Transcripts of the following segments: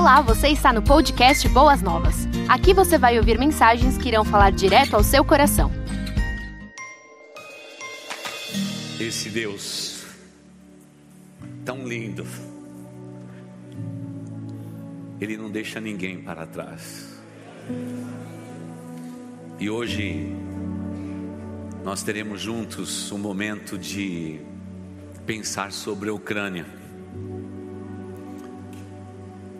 Olá, você está no podcast Boas Novas. Aqui você vai ouvir mensagens que irão falar direto ao seu coração. Esse Deus tão lindo, Ele não deixa ninguém para trás. E hoje nós teremos juntos um momento de pensar sobre a Ucrânia.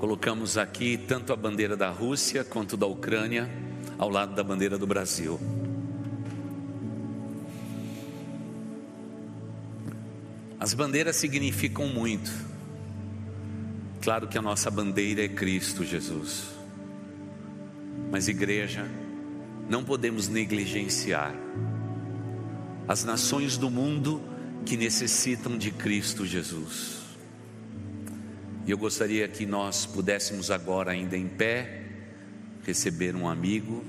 Colocamos aqui tanto a bandeira da Rússia quanto da Ucrânia ao lado da bandeira do Brasil. As bandeiras significam muito. Claro que a nossa bandeira é Cristo Jesus. Mas, igreja, não podemos negligenciar as nações do mundo que necessitam de Cristo Jesus. E eu gostaria que nós pudéssemos agora, ainda em pé, receber um amigo,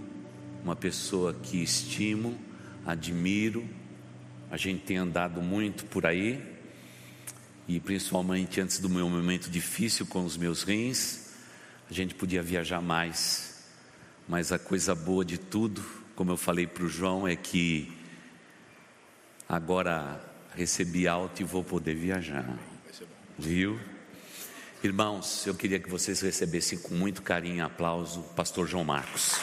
uma pessoa que estimo, admiro. A gente tem andado muito por aí, e principalmente antes do meu momento difícil com os meus rins, a gente podia viajar mais. Mas a coisa boa de tudo, como eu falei para o João, é que agora recebi alto e vou poder viajar. Viu? Irmãos, eu queria que vocês recebessem com muito carinho e aplauso o pastor João Marcos.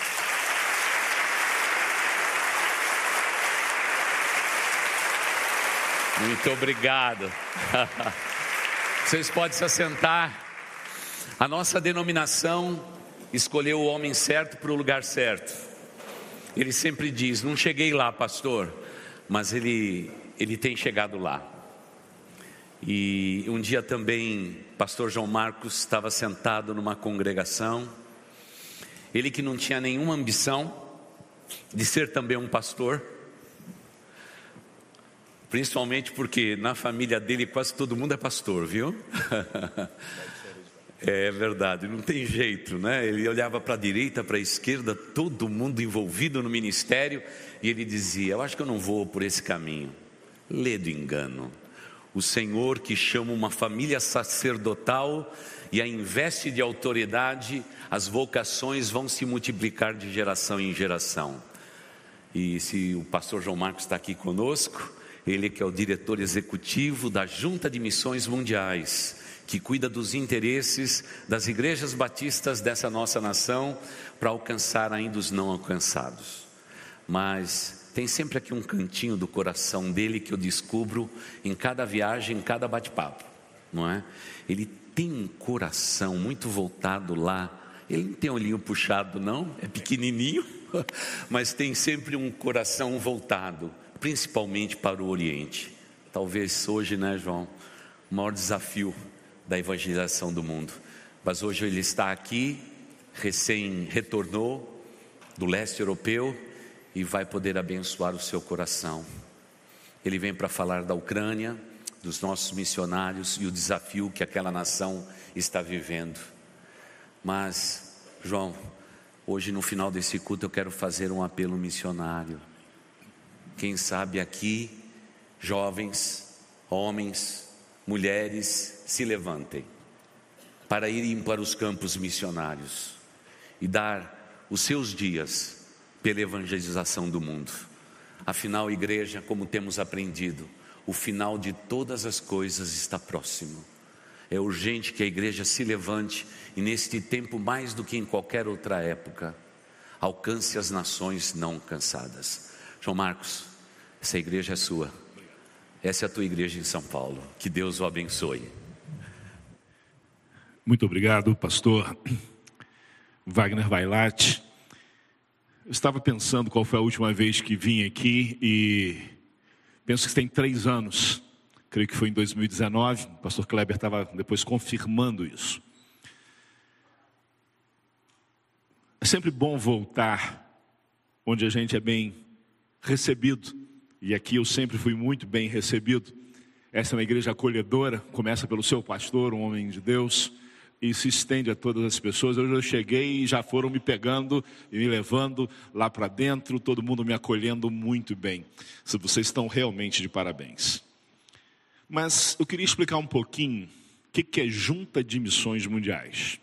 Muito obrigado. Vocês podem se assentar. A nossa denominação escolheu o homem certo para o lugar certo. Ele sempre diz: Não cheguei lá, pastor, mas ele, ele tem chegado lá. E um dia também, pastor João Marcos estava sentado numa congregação, ele que não tinha nenhuma ambição de ser também um pastor, principalmente porque na família dele quase todo mundo é pastor, viu? É verdade, não tem jeito, né? Ele olhava para a direita, para a esquerda, todo mundo envolvido no ministério, e ele dizia: Eu acho que eu não vou por esse caminho. Lê do engano o Senhor que chama uma família sacerdotal e a investe de autoridade, as vocações vão se multiplicar de geração em geração. E se o pastor João Marcos está aqui conosco, ele que é o diretor executivo da Junta de Missões Mundiais, que cuida dos interesses das igrejas batistas dessa nossa nação para alcançar ainda os não alcançados. Mas tem sempre aqui um cantinho do coração dele que eu descubro em cada viagem, em cada bate-papo, não é? Ele tem um coração muito voltado lá. Ele não tem olhinho puxado, não, é pequenininho, mas tem sempre um coração voltado, principalmente para o Oriente. Talvez hoje, né, João, o maior desafio da evangelização do mundo. Mas hoje ele está aqui, recém retornou do leste europeu e vai poder abençoar o seu coração. Ele vem para falar da Ucrânia, dos nossos missionários e o desafio que aquela nação está vivendo. Mas, João, hoje no final desse culto eu quero fazer um apelo missionário. Quem sabe aqui, jovens, homens, mulheres, se levantem para irem para os campos missionários e dar os seus dias pela evangelização do mundo. Afinal, igreja, como temos aprendido, o final de todas as coisas está próximo. É urgente que a igreja se levante e, neste tempo, mais do que em qualquer outra época, alcance as nações não alcançadas. João Marcos, essa igreja é sua. Essa é a tua igreja em São Paulo. Que Deus o abençoe. Muito obrigado, pastor Wagner Vailate. Eu estava pensando qual foi a última vez que vim aqui e penso que tem três anos. Creio que foi em 2019. O pastor Kleber estava depois confirmando isso. É sempre bom voltar onde a gente é bem recebido. E aqui eu sempre fui muito bem recebido. Essa é uma igreja acolhedora, começa pelo seu pastor, um homem de Deus e se estende a todas as pessoas. Hoje eu cheguei e já foram me pegando e me levando lá para dentro, todo mundo me acolhendo muito bem. Vocês estão realmente de parabéns. Mas eu queria explicar um pouquinho o que é Junta de Missões Mundiais.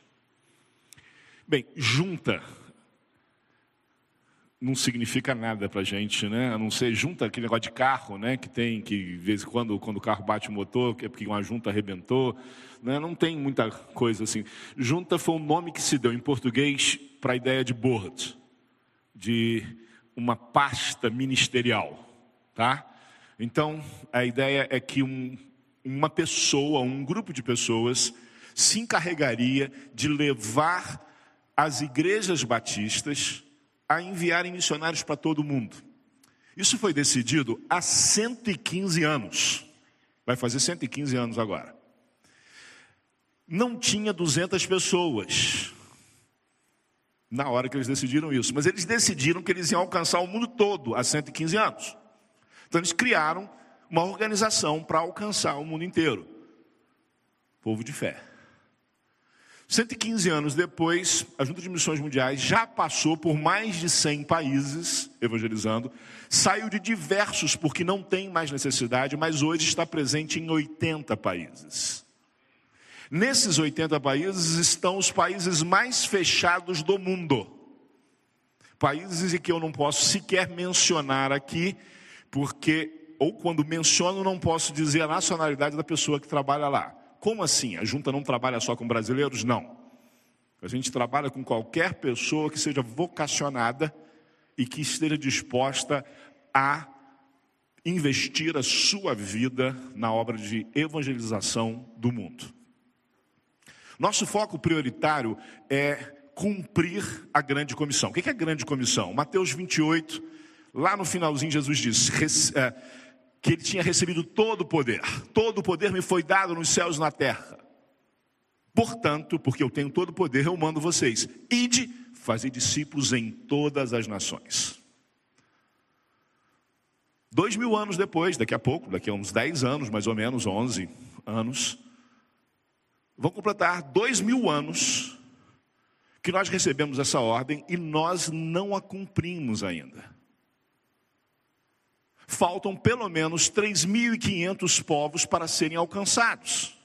Bem, junta não significa nada para a gente, né? A não ser junta aquele negócio de carro, né? Que tem que de vez em quando quando o carro bate o motor, que é porque uma junta arrebentou, né? Não tem muita coisa assim. Junta foi um nome que se deu em português para a ideia de board, de uma pasta ministerial, tá? Então a ideia é que um, uma pessoa, um grupo de pessoas se encarregaria de levar as igrejas batistas a enviarem missionários para todo o mundo. Isso foi decidido há 115 anos. Vai fazer 115 anos agora. Não tinha 200 pessoas na hora que eles decidiram isso, mas eles decidiram que eles iam alcançar o mundo todo há 115 anos. Então eles criaram uma organização para alcançar o mundo inteiro. Povo de fé. 115 anos depois, a Junta de Missões Mundiais já passou por mais de 100 países evangelizando, saiu de diversos porque não tem mais necessidade, mas hoje está presente em 80 países. Nesses 80 países estão os países mais fechados do mundo. Países que eu não posso sequer mencionar aqui, porque, ou quando menciono, não posso dizer a nacionalidade da pessoa que trabalha lá. Como assim? A junta não trabalha só com brasileiros? Não. A gente trabalha com qualquer pessoa que seja vocacionada e que esteja disposta a investir a sua vida na obra de evangelização do mundo. Nosso foco prioritário é cumprir a grande comissão. O que é a grande comissão? Mateus 28, lá no finalzinho, Jesus é, que ele tinha recebido todo o poder. Todo o poder me foi dado nos céus e na terra. Portanto, porque eu tenho todo o poder, eu mando vocês. Ide, fazer discípulos em todas as nações. Dois mil anos depois, daqui a pouco, daqui a uns dez anos, mais ou menos, onze anos, vão completar dois mil anos que nós recebemos essa ordem e nós não a cumprimos ainda faltam pelo menos 3.500 povos para serem alcançados.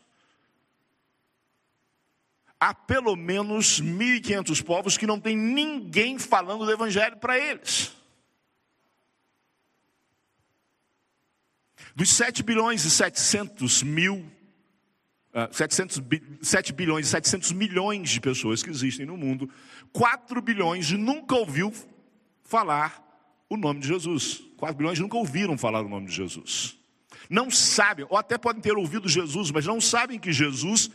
Há pelo menos 1.500 povos que não tem ninguém falando do Evangelho para eles. Dos 7 bilhões e 700 mil, 700, ah, 7 bilhões e 700 milhões de pessoas que existem no mundo, 4 bilhões nunca ouviu falar o nome de Jesus. 4 bilhões nunca ouviram falar o nome de Jesus. Não sabem, ou até podem ter ouvido Jesus, mas não sabem que Jesus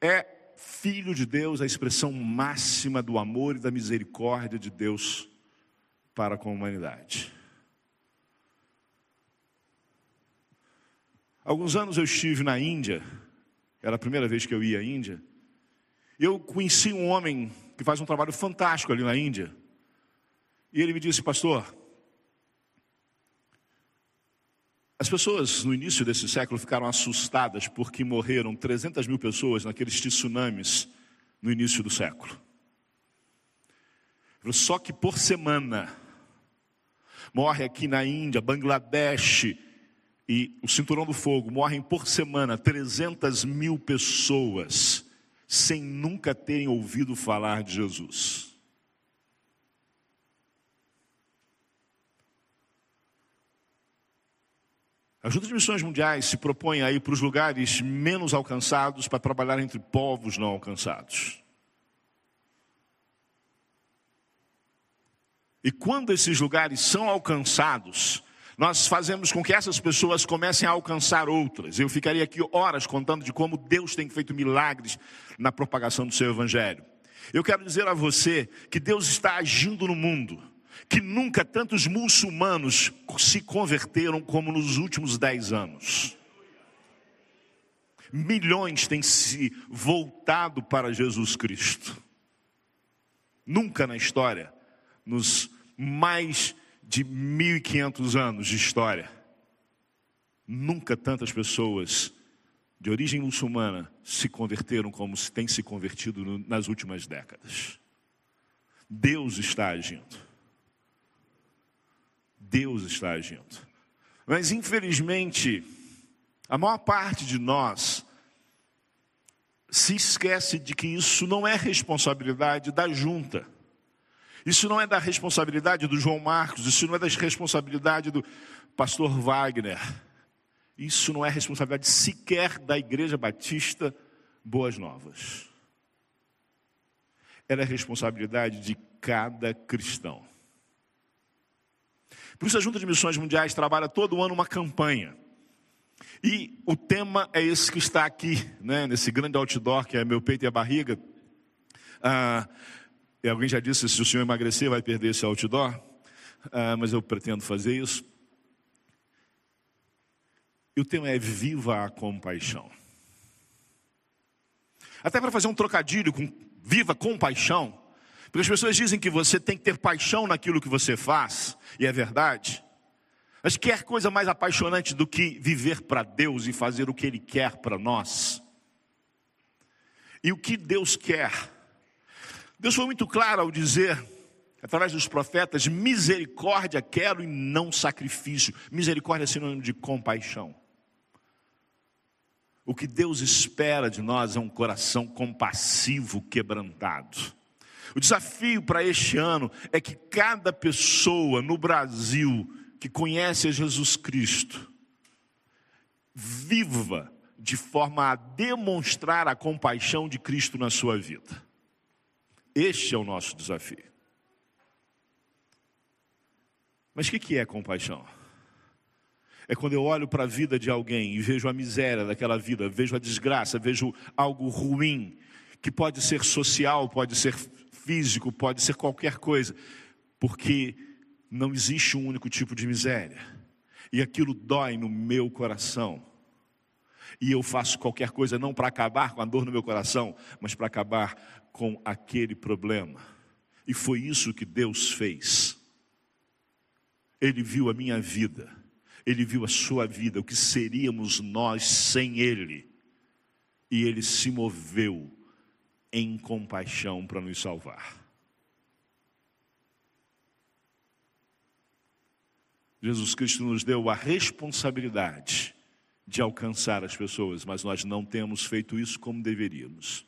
é Filho de Deus, a expressão máxima do amor e da misericórdia de Deus para com a humanidade. Alguns anos eu estive na Índia, era a primeira vez que eu ia à Índia, eu conheci um homem que faz um trabalho fantástico ali na Índia. E ele me disse, pastor, as pessoas no início desse século ficaram assustadas porque morreram 300 mil pessoas naqueles tsunamis no início do século. Só que por semana morre aqui na Índia, Bangladesh e o Cinturão do Fogo morrem por semana 300 mil pessoas sem nunca terem ouvido falar de Jesus. A Junta de Missões Mundiais se propõe a ir para os lugares menos alcançados para trabalhar entre povos não alcançados. E quando esses lugares são alcançados, nós fazemos com que essas pessoas comecem a alcançar outras. Eu ficaria aqui horas contando de como Deus tem feito milagres na propagação do seu evangelho. Eu quero dizer a você que Deus está agindo no mundo que nunca tantos muçulmanos se converteram como nos últimos dez anos. Milhões têm se voltado para Jesus Cristo. Nunca na história, nos mais de 1.500 anos de história, nunca tantas pessoas de origem muçulmana se converteram como se tem se convertido nas últimas décadas. Deus está agindo. Deus está agindo. Mas infelizmente, a maior parte de nós se esquece de que isso não é responsabilidade da junta. Isso não é da responsabilidade do João Marcos, isso não é da responsabilidade do pastor Wagner. Isso não é responsabilidade sequer da Igreja Batista Boas Novas. Ela é responsabilidade de cada cristão. Por isso a Junta de Missões Mundiais trabalha todo ano uma campanha. E o tema é esse que está aqui, né, nesse grande outdoor que é meu peito e a barriga. Ah, e alguém já disse: se o senhor emagrecer, vai perder esse outdoor. Ah, mas eu pretendo fazer isso. E o tema é Viva a Compaixão. Até para fazer um trocadilho com Viva Compaixão. Porque as pessoas dizem que você tem que ter paixão naquilo que você faz, e é verdade. Mas quer coisa mais apaixonante do que viver para Deus e fazer o que Ele quer para nós? E o que Deus quer? Deus foi muito claro ao dizer, através dos profetas: misericórdia quero e não sacrifício. Misericórdia é sinônimo de compaixão. O que Deus espera de nós é um coração compassivo, quebrantado. O desafio para este ano é que cada pessoa no Brasil que conhece a Jesus Cristo viva de forma a demonstrar a compaixão de Cristo na sua vida. Este é o nosso desafio. Mas o que é compaixão? É quando eu olho para a vida de alguém e vejo a miséria daquela vida, vejo a desgraça, vejo algo ruim, que pode ser social, pode ser físico, pode ser qualquer coisa, porque não existe um único tipo de miséria, e aquilo dói no meu coração, e eu faço qualquer coisa não para acabar com a dor no meu coração, mas para acabar com aquele problema, e foi isso que Deus fez. Ele viu a minha vida, ele viu a sua vida, o que seríamos nós sem Ele, e Ele se moveu em compaixão para nos salvar. Jesus Cristo nos deu a responsabilidade de alcançar as pessoas, mas nós não temos feito isso como deveríamos.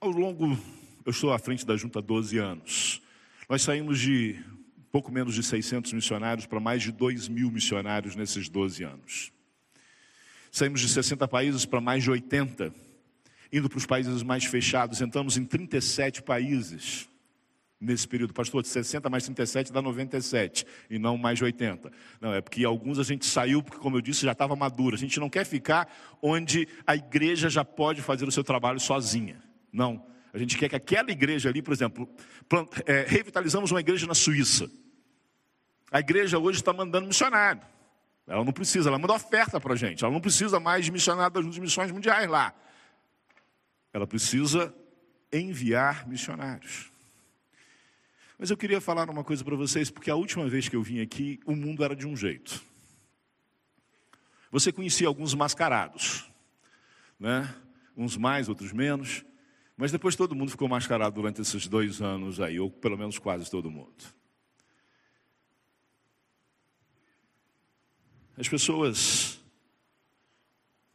Ao longo, eu estou à frente da junta há 12 anos. Nós saímos de pouco menos de 600 missionários para mais de 2 mil missionários nesses 12 anos. Saímos de 60 países para mais de 80, indo para os países mais fechados. Entramos em 37 países nesse período. Pastor, de 60 mais 37 dá 97 e não mais de 80. Não, é porque alguns a gente saiu porque, como eu disse, já estava maduro. A gente não quer ficar onde a igreja já pode fazer o seu trabalho sozinha. Não. A gente quer que aquela igreja ali, por exemplo, é, revitalizamos uma igreja na Suíça. A igreja hoje está mandando missionário. Ela não precisa, ela manda oferta para a gente. Ela não precisa mais de missionário das missões mundiais lá. Ela precisa enviar missionários. Mas eu queria falar uma coisa para vocês, porque a última vez que eu vim aqui, o mundo era de um jeito. Você conhecia alguns mascarados, né? Uns mais, outros menos. Mas depois todo mundo ficou mascarado durante esses dois anos aí, ou pelo menos quase todo mundo. As pessoas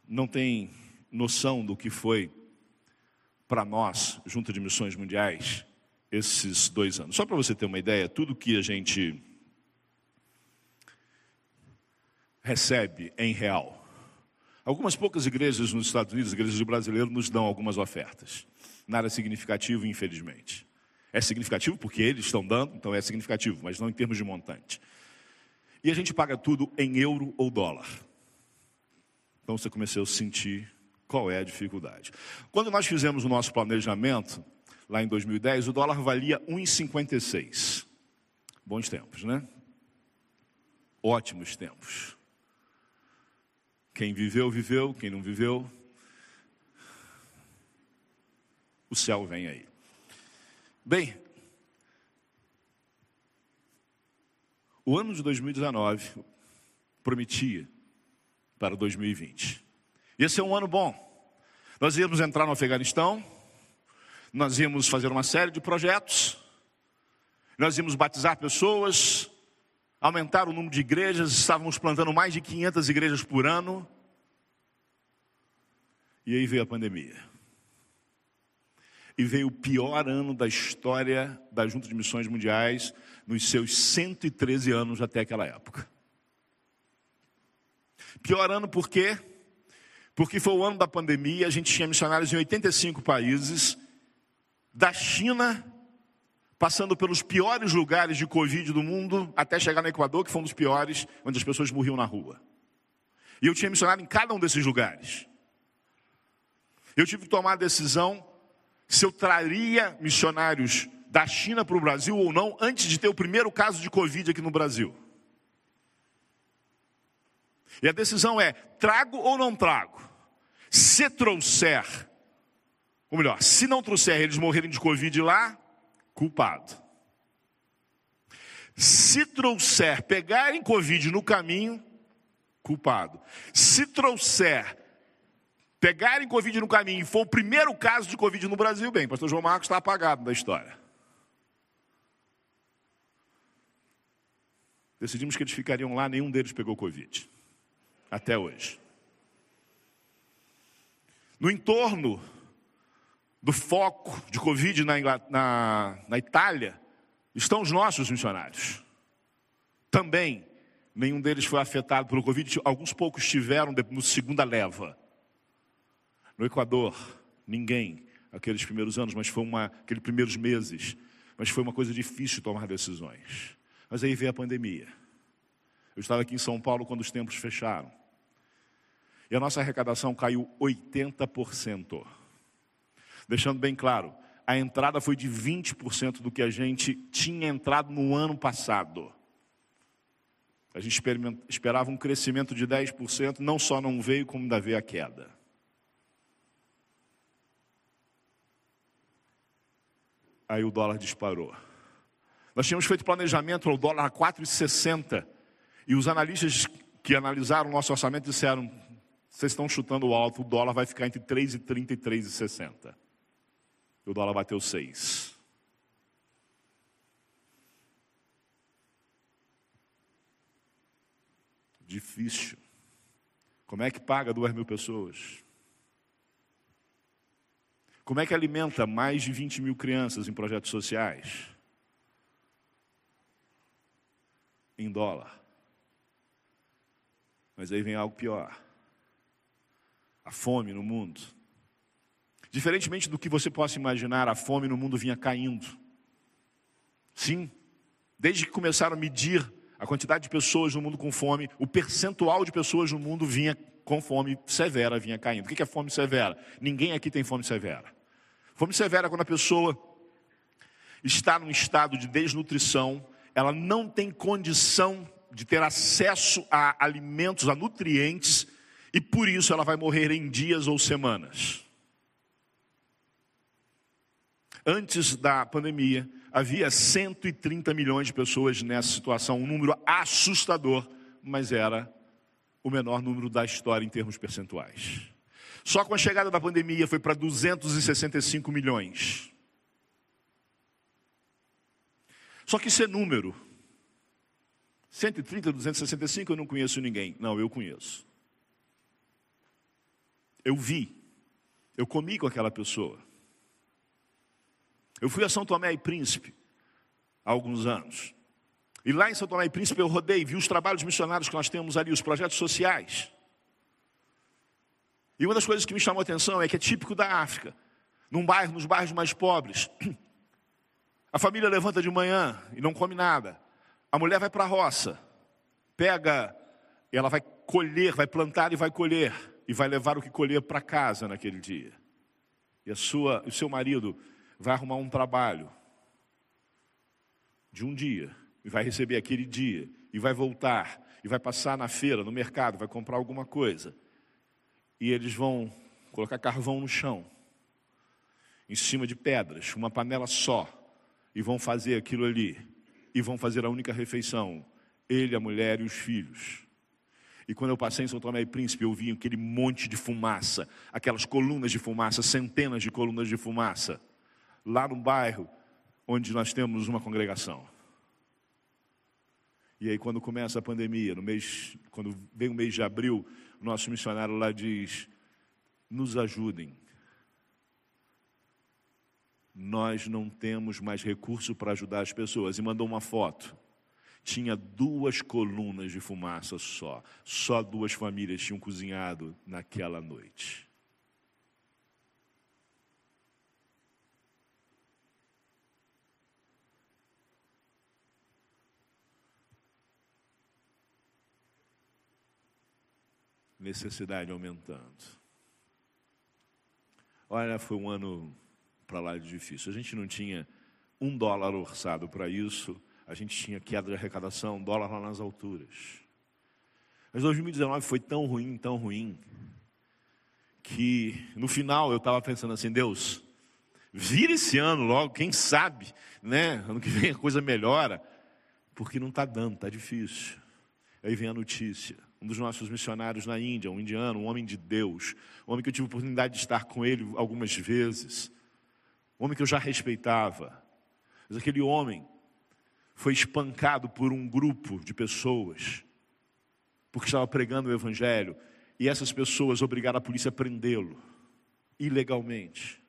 não têm noção do que foi para nós, junto de missões mundiais, esses dois anos. Só para você ter uma ideia, tudo que a gente recebe em real. Algumas poucas igrejas nos Estados Unidos, igrejas de brasileiro, nos dão algumas ofertas. Nada significativo, infelizmente. É significativo porque eles estão dando, então é significativo, mas não em termos de montante. E a gente paga tudo em euro ou dólar. Então você começou a sentir qual é a dificuldade. Quando nós fizemos o nosso planejamento, lá em 2010, o dólar valia 1,56. Bons tempos, né? Ótimos tempos. Quem viveu, viveu, quem não viveu, o céu vem aí. Bem, O ano de 2019 prometia para 2020. Ia ser um ano bom. Nós íamos entrar no Afeganistão, nós íamos fazer uma série de projetos, nós íamos batizar pessoas, aumentar o número de igrejas, estávamos plantando mais de 500 igrejas por ano. E aí veio a pandemia. E veio o pior ano da história da Junta de Missões Mundiais, nos seus 113 anos até aquela época. Pior ano por quê? Porque foi o ano da pandemia, a gente tinha missionários em 85 países, da China, passando pelos piores lugares de Covid do mundo, até chegar no Equador, que foi um dos piores, onde as pessoas morriam na rua. E eu tinha missionário em cada um desses lugares. Eu tive que tomar a decisão se eu traria missionários da China para o Brasil ou não, antes de ter o primeiro caso de Covid aqui no Brasil. E a decisão é: trago ou não trago? Se trouxer, ou melhor, se não trouxer eles morrerem de Covid lá, culpado. Se trouxer, pegarem Covid no caminho, culpado. Se trouxer, pegarem Covid no caminho e for o primeiro caso de Covid no Brasil, bem, pastor João Marcos está apagado da história. Decidimos que eles ficariam lá, nenhum deles pegou Covid. Até hoje. No entorno do foco de Covid na, na, na Itália, estão os nossos missionários. Também, nenhum deles foi afetado pelo Covid, alguns poucos tiveram no segunda leva. No Equador, ninguém, aqueles primeiros anos, mas foi uma, aqueles primeiros meses, mas foi uma coisa difícil tomar decisões. Mas aí veio a pandemia. Eu estava aqui em São Paulo quando os templos fecharam. E a nossa arrecadação caiu 80%. Deixando bem claro, a entrada foi de 20% do que a gente tinha entrado no ano passado. A gente esperava um crescimento de 10%, não só não veio, como ainda veio a queda. Aí o dólar disparou. Nós tínhamos feito planejamento ao dólar a 4,60 e os analistas que analisaram o nosso orçamento disseram: vocês estão chutando alto, o dólar vai ficar entre 3,30 e 3,60. E o dólar bateu 6. Difícil. Como é que paga duas mil pessoas? Como é que alimenta mais de 20 mil crianças em projetos sociais? Em dólar. Mas aí vem algo pior a fome no mundo. Diferentemente do que você possa imaginar, a fome no mundo vinha caindo. Sim, desde que começaram a medir a quantidade de pessoas no mundo com fome, o percentual de pessoas no mundo vinha com fome severa, vinha caindo. O que é fome severa? Ninguém aqui tem fome severa. Fome severa quando a pessoa está num estado de desnutrição, ela não tem condição de ter acesso a alimentos, a nutrientes e por isso ela vai morrer em dias ou semanas. Antes da pandemia, havia 130 milhões de pessoas nessa situação, um número assustador, mas era o menor número da história em termos percentuais. Só com a chegada da pandemia foi para 265 milhões. Só que isso é número. 130, 265 eu não conheço ninguém. Não, eu conheço. Eu vi, eu comi com aquela pessoa. Eu fui a São Tomé e Príncipe há alguns anos. E lá em São Tomé e Príncipe eu rodei, vi os trabalhos missionários que nós temos ali, os projetos sociais. E uma das coisas que me chamou a atenção é que é típico da África, num bairro, nos bairros mais pobres. A família levanta de manhã e não come nada. A mulher vai para a roça, pega, ela vai colher, vai plantar e vai colher e vai levar o que colher para casa naquele dia. E a sua, o seu marido vai arrumar um trabalho de um dia e vai receber aquele dia e vai voltar e vai passar na feira, no mercado, vai comprar alguma coisa. E eles vão colocar carvão no chão, em cima de pedras, uma panela só, e vão fazer aquilo ali e vão fazer a única refeição, ele, a mulher e os filhos. E quando eu passei em São Tomé e Príncipe, eu vi aquele monte de fumaça, aquelas colunas de fumaça, centenas de colunas de fumaça, lá no bairro onde nós temos uma congregação. E aí, quando começa a pandemia, no mês, quando vem o mês de abril, o nosso missionário lá diz: nos ajudem. Nós não temos mais recurso para ajudar as pessoas. E mandou uma foto. Tinha duas colunas de fumaça só. Só duas famílias tinham cozinhado naquela noite. Necessidade aumentando. Olha, foi um ano para lá de difícil. A gente não tinha um dólar orçado para isso, a gente tinha queda de arrecadação, dólar lá nas alturas. Mas 2019 foi tão ruim, tão ruim, que no final eu estava pensando assim, Deus, vira esse ano logo, quem sabe, né? Ano que vem a coisa melhora, porque não está dando, está difícil. Aí vem a notícia um dos nossos missionários na Índia, um indiano, um homem de Deus, um homem que eu tive oportunidade de estar com ele algumas vezes, um homem que eu já respeitava. Mas aquele homem foi espancado por um grupo de pessoas, porque estava pregando o Evangelho, e essas pessoas obrigaram a polícia a prendê-lo, ilegalmente.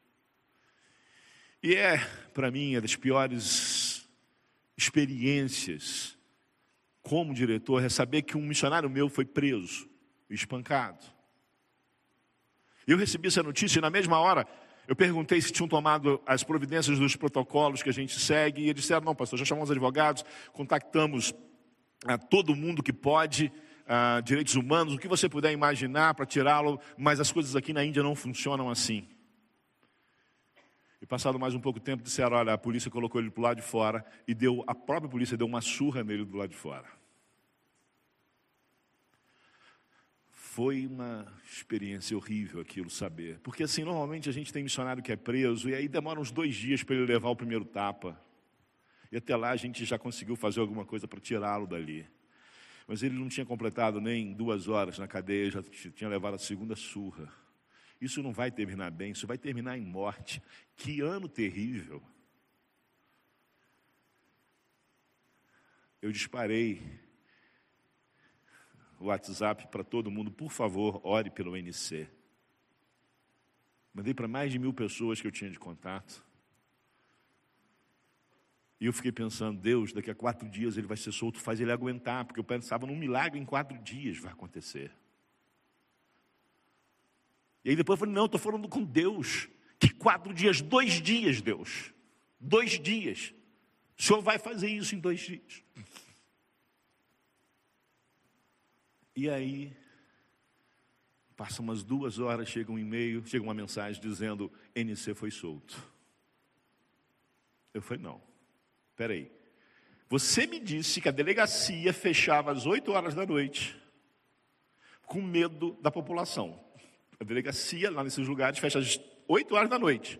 E é, para mim, uma das piores experiências como diretor, é saber que um missionário meu foi preso, espancado. Eu recebi essa notícia e na mesma hora eu perguntei se tinham tomado as providências dos protocolos que a gente segue, e eles disseram: não, pastor, já chamamos advogados, contactamos a todo mundo que pode, a direitos humanos, o que você puder imaginar para tirá-lo, mas as coisas aqui na Índia não funcionam assim. E passado mais um pouco tempo, disseram: olha, a polícia colocou ele para o lado de fora e deu, a própria polícia deu uma surra nele do lado de fora. Foi uma experiência horrível aquilo saber. Porque assim, normalmente a gente tem missionário que é preso e aí demora uns dois dias para ele levar o primeiro tapa. E até lá a gente já conseguiu fazer alguma coisa para tirá-lo dali. Mas ele não tinha completado nem duas horas na cadeia, já tinha levado a segunda surra. Isso não vai terminar bem, isso vai terminar em morte. Que ano terrível. Eu disparei o WhatsApp para todo mundo, por favor, ore pelo NC. Mandei para mais de mil pessoas que eu tinha de contato. E eu fiquei pensando, Deus, daqui a quatro dias ele vai ser solto, faz ele aguentar, porque eu pensava num milagre em quatro dias vai acontecer. E aí depois eu falei, não, estou falando com Deus. Que quatro dias, dois dias, Deus. Dois dias. O Senhor vai fazer isso em dois dias. E aí, passa umas duas horas, chega um e-mail, chega uma mensagem dizendo: NC foi solto. Eu falei: não, peraí. Você me disse que a delegacia fechava às 8 horas da noite, com medo da população. A delegacia lá nesses lugares fecha às 8 horas da noite,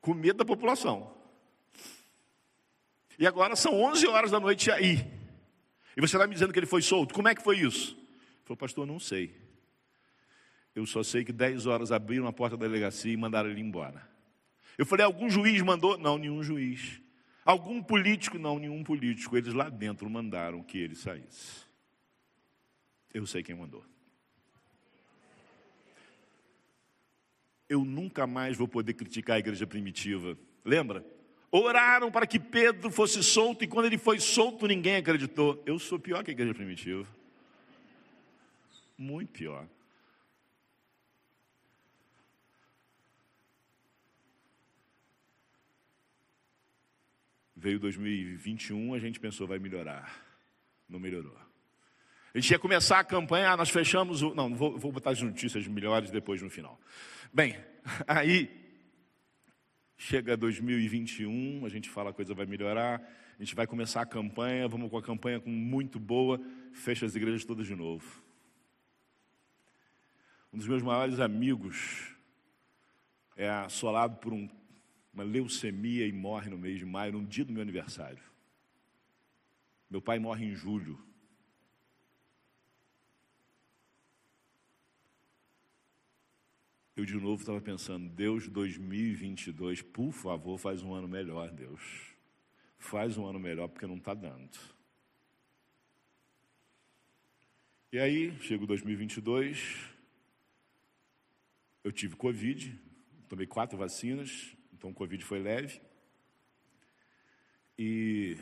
com medo da população. E agora são 11 horas da noite aí. E você está me dizendo que ele foi solto. Como é que foi isso? Falou, pastor, não sei. Eu só sei que 10 horas abriram a porta da delegacia e mandaram ele embora. Eu falei, algum juiz mandou? Não, nenhum juiz. Algum político? Não, nenhum político. Eles lá dentro mandaram que ele saísse. Eu sei quem mandou. Eu nunca mais vou poder criticar a igreja primitiva. Lembra? Oraram para que Pedro fosse solto e quando ele foi solto ninguém acreditou. Eu sou pior que a igreja primitiva muito pior. Veio 2021, a gente pensou vai melhorar. Não melhorou. A gente ia começar a campanha, nós fechamos o. Não, vou, vou botar as notícias melhores depois no final. Bem, aí chega 2021, a gente fala a coisa vai melhorar, a gente vai começar a campanha, vamos com a campanha com muito boa, fecha as igrejas todas de novo. Um dos meus maiores amigos é assolado por um, uma leucemia e morre no mês de maio, no dia do meu aniversário. Meu pai morre em julho. Eu de novo estava pensando, Deus 2022, por favor, faz um ano melhor, Deus. Faz um ano melhor, porque não está dando. E aí, chega o 2022, eu tive Covid, tomei quatro vacinas, então o Covid foi leve. E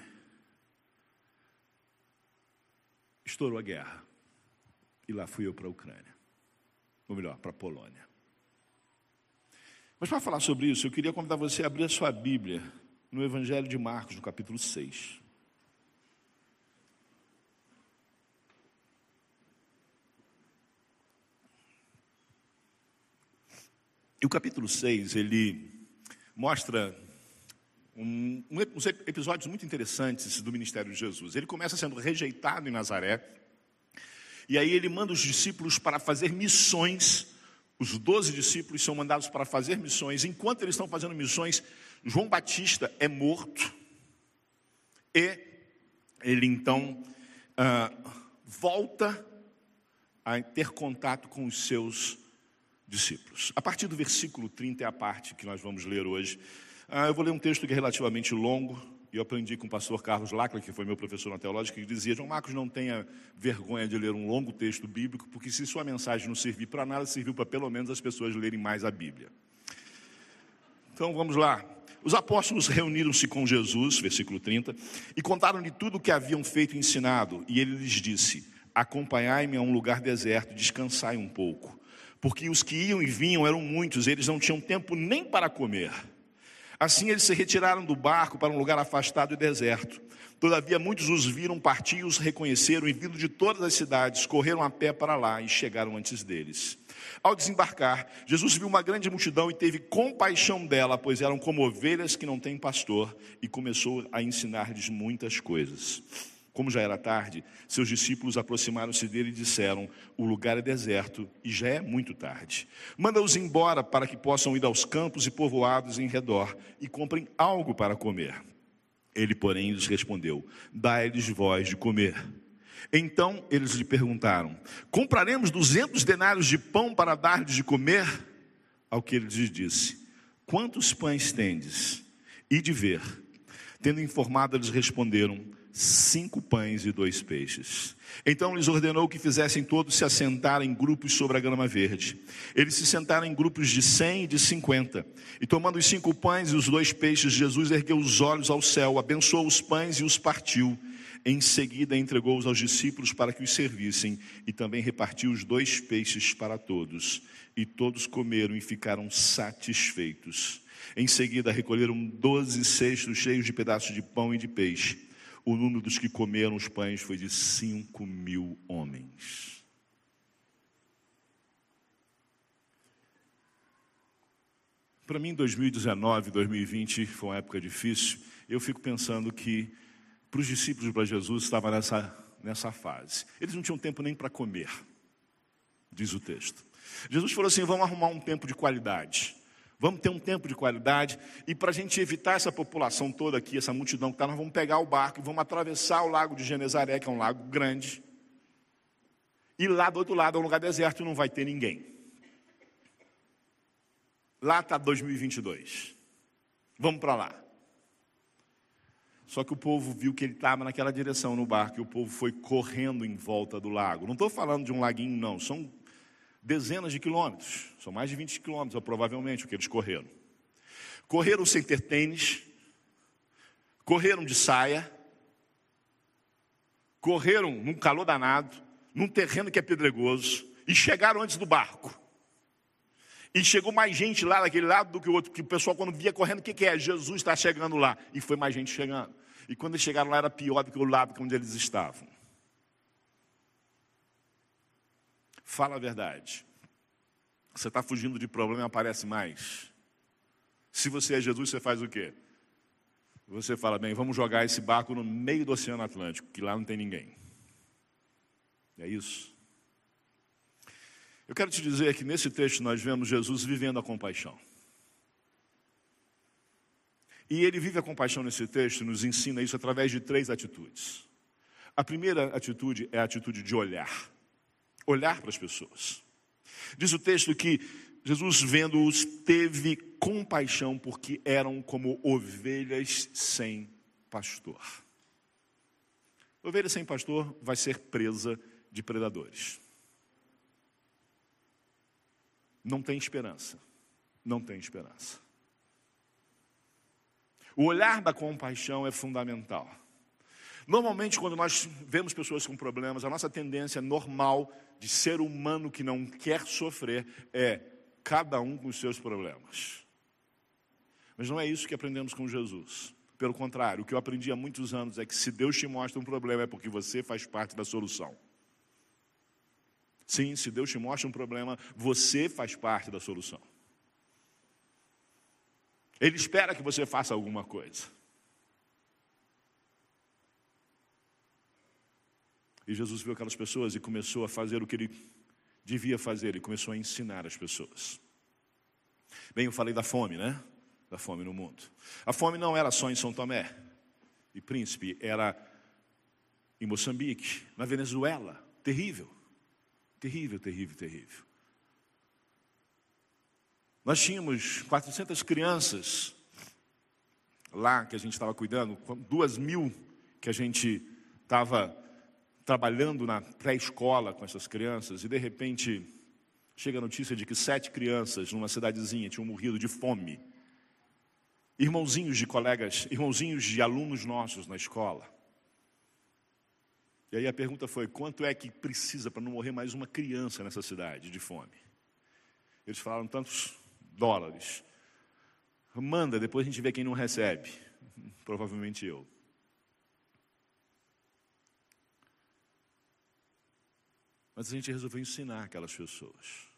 estourou a guerra. E lá fui eu para a Ucrânia. Ou melhor, para a Polônia. Mas para falar sobre isso, eu queria convidar você a abrir a sua Bíblia no Evangelho de Marcos, no capítulo 6. E o capítulo 6, ele mostra um, um, uns episódios muito interessantes do ministério de Jesus. Ele começa sendo rejeitado em Nazaré, e aí ele manda os discípulos para fazer missões. Os doze discípulos são mandados para fazer missões. Enquanto eles estão fazendo missões, João Batista é morto. E ele então ah, volta a ter contato com os seus discípulos. A partir do versículo 30 é a parte que nós vamos ler hoje. Ah, eu vou ler um texto que é relativamente longo, e eu aprendi com o pastor Carlos Lacla, que foi meu professor na teológica, que dizia: João Marcos, não tenha vergonha de ler um longo texto bíblico, porque se sua mensagem não servir para nada, serviu para pelo menos as pessoas lerem mais a Bíblia. Então vamos lá. Os apóstolos reuniram-se com Jesus, versículo 30, e contaram-lhe tudo o que haviam feito e ensinado, e ele lhes disse: Acompanhai-me a um lugar deserto, descansai um pouco porque os que iam e vinham eram muitos, eles não tinham tempo nem para comer. Assim eles se retiraram do barco para um lugar afastado e deserto. Todavia muitos os viram partir, os reconheceram e vindo de todas as cidades, correram a pé para lá e chegaram antes deles. Ao desembarcar, Jesus viu uma grande multidão e teve compaixão dela, pois eram como ovelhas que não têm pastor, e começou a ensinar-lhes muitas coisas. Como já era tarde, seus discípulos aproximaram-se dele e disseram: O lugar é deserto e já é muito tarde. Manda-os embora para que possam ir aos campos e povoados em redor e comprem algo para comer. Ele, porém, lhes respondeu: Dai-lhes voz de comer. Então eles lhe perguntaram: Compraremos duzentos denários de pão para dar-lhes de comer? Ao que ele lhes disse: Quantos pães tendes? E de ver. Tendo informado, eles responderam: cinco pães e dois peixes. Então lhes ordenou que fizessem todos se assentar em grupos sobre a grama verde. Eles se sentaram em grupos de cem e de cinquenta. E tomando os cinco pães e os dois peixes, Jesus ergueu os olhos ao céu, abençoou os pães e os partiu. Em seguida entregou-os aos discípulos para que os servissem e também repartiu os dois peixes para todos. E todos comeram e ficaram satisfeitos. Em seguida recolheram doze cestos cheios de pedaços de pão e de peixe o número dos que comeram os pães foi de cinco mil homens. Para mim, 2019, 2020 foi uma época difícil. Eu fico pensando que para os discípulos para Jesus estava nessa, nessa fase. Eles não tinham tempo nem para comer, diz o texto. Jesus falou assim: vamos arrumar um tempo de qualidade. Vamos ter um tempo de qualidade. E para a gente evitar essa população toda aqui, essa multidão que está, nós vamos pegar o barco e vamos atravessar o lago de Genezaré, que é um lago grande. E lá do outro lado é um lugar deserto não vai ter ninguém. Lá está 2022. Vamos para lá. Só que o povo viu que ele estava naquela direção no barco e o povo foi correndo em volta do lago. Não estou falando de um laguinho, não. São dezenas de quilômetros, são mais de 20 quilômetros, provavelmente, o que eles correram. Correram sem ter tênis, correram de saia, correram num calor danado, num terreno que é pedregoso, e chegaram antes do barco. E chegou mais gente lá daquele lado do que o outro, porque o pessoal, quando via correndo, o que, que é? Jesus está chegando lá. E foi mais gente chegando. E quando eles chegaram lá, era pior do que o lado onde eles estavam. Fala a verdade. Você está fugindo de problema e aparece mais. Se você é Jesus, você faz o quê? Você fala, bem, vamos jogar esse barco no meio do Oceano Atlântico, que lá não tem ninguém. É isso. Eu quero te dizer que nesse texto nós vemos Jesus vivendo a compaixão. E ele vive a compaixão nesse texto, nos ensina isso através de três atitudes. A primeira atitude é a atitude de olhar olhar para as pessoas. Diz o texto que Jesus, vendo-os, teve compaixão porque eram como ovelhas sem pastor. Ovelha sem pastor vai ser presa de predadores. Não tem esperança. Não tem esperança. O olhar da compaixão é fundamental. Normalmente, quando nós vemos pessoas com problemas, a nossa tendência normal de ser humano que não quer sofrer é cada um com os seus problemas. Mas não é isso que aprendemos com Jesus. Pelo contrário, o que eu aprendi há muitos anos é que se Deus te mostra um problema é porque você faz parte da solução. Sim, se Deus te mostra um problema, você faz parte da solução. Ele espera que você faça alguma coisa. E Jesus viu aquelas pessoas e começou a fazer o que ele devia fazer, ele começou a ensinar as pessoas. Bem, eu falei da fome, né? Da fome no mundo. A fome não era só em São Tomé e Príncipe, era em Moçambique, na Venezuela. Terrível. Terrível, terrível, terrível. Nós tínhamos 400 crianças lá que a gente estava cuidando, duas mil que a gente estava trabalhando na pré-escola com essas crianças, e de repente chega a notícia de que sete crianças numa cidadezinha tinham morrido de fome. Irmãozinhos de colegas, irmãozinhos de alunos nossos na escola. E aí a pergunta foi: quanto é que precisa para não morrer mais uma criança nessa cidade de fome? Eles falaram tantos dólares. Manda, depois a gente vê quem não recebe. Provavelmente eu. Mas a gente resolveu ensinar aquelas pessoas.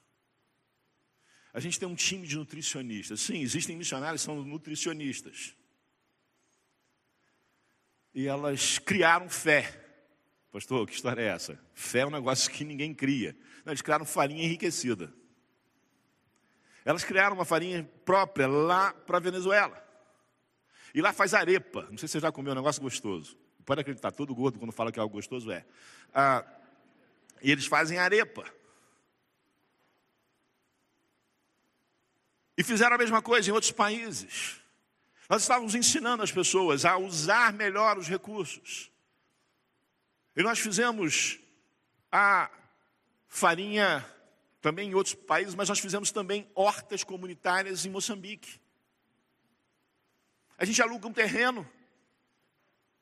A gente tem um time de nutricionistas. Sim, existem missionários que são nutricionistas. E elas criaram fé. Pastor, que história é essa? Fé é um negócio que ninguém cria. Não, eles criaram farinha enriquecida. Elas criaram uma farinha própria lá para a Venezuela. E lá faz arepa. Não sei se você já comeu um negócio gostoso. Pode acreditar, todo gordo quando fala que é algo gostoso é. Ah, e eles fazem arepa. E fizeram a mesma coisa em outros países. Nós estávamos ensinando as pessoas a usar melhor os recursos. E nós fizemos a farinha também em outros países, mas nós fizemos também hortas comunitárias em Moçambique. A gente aluga um terreno,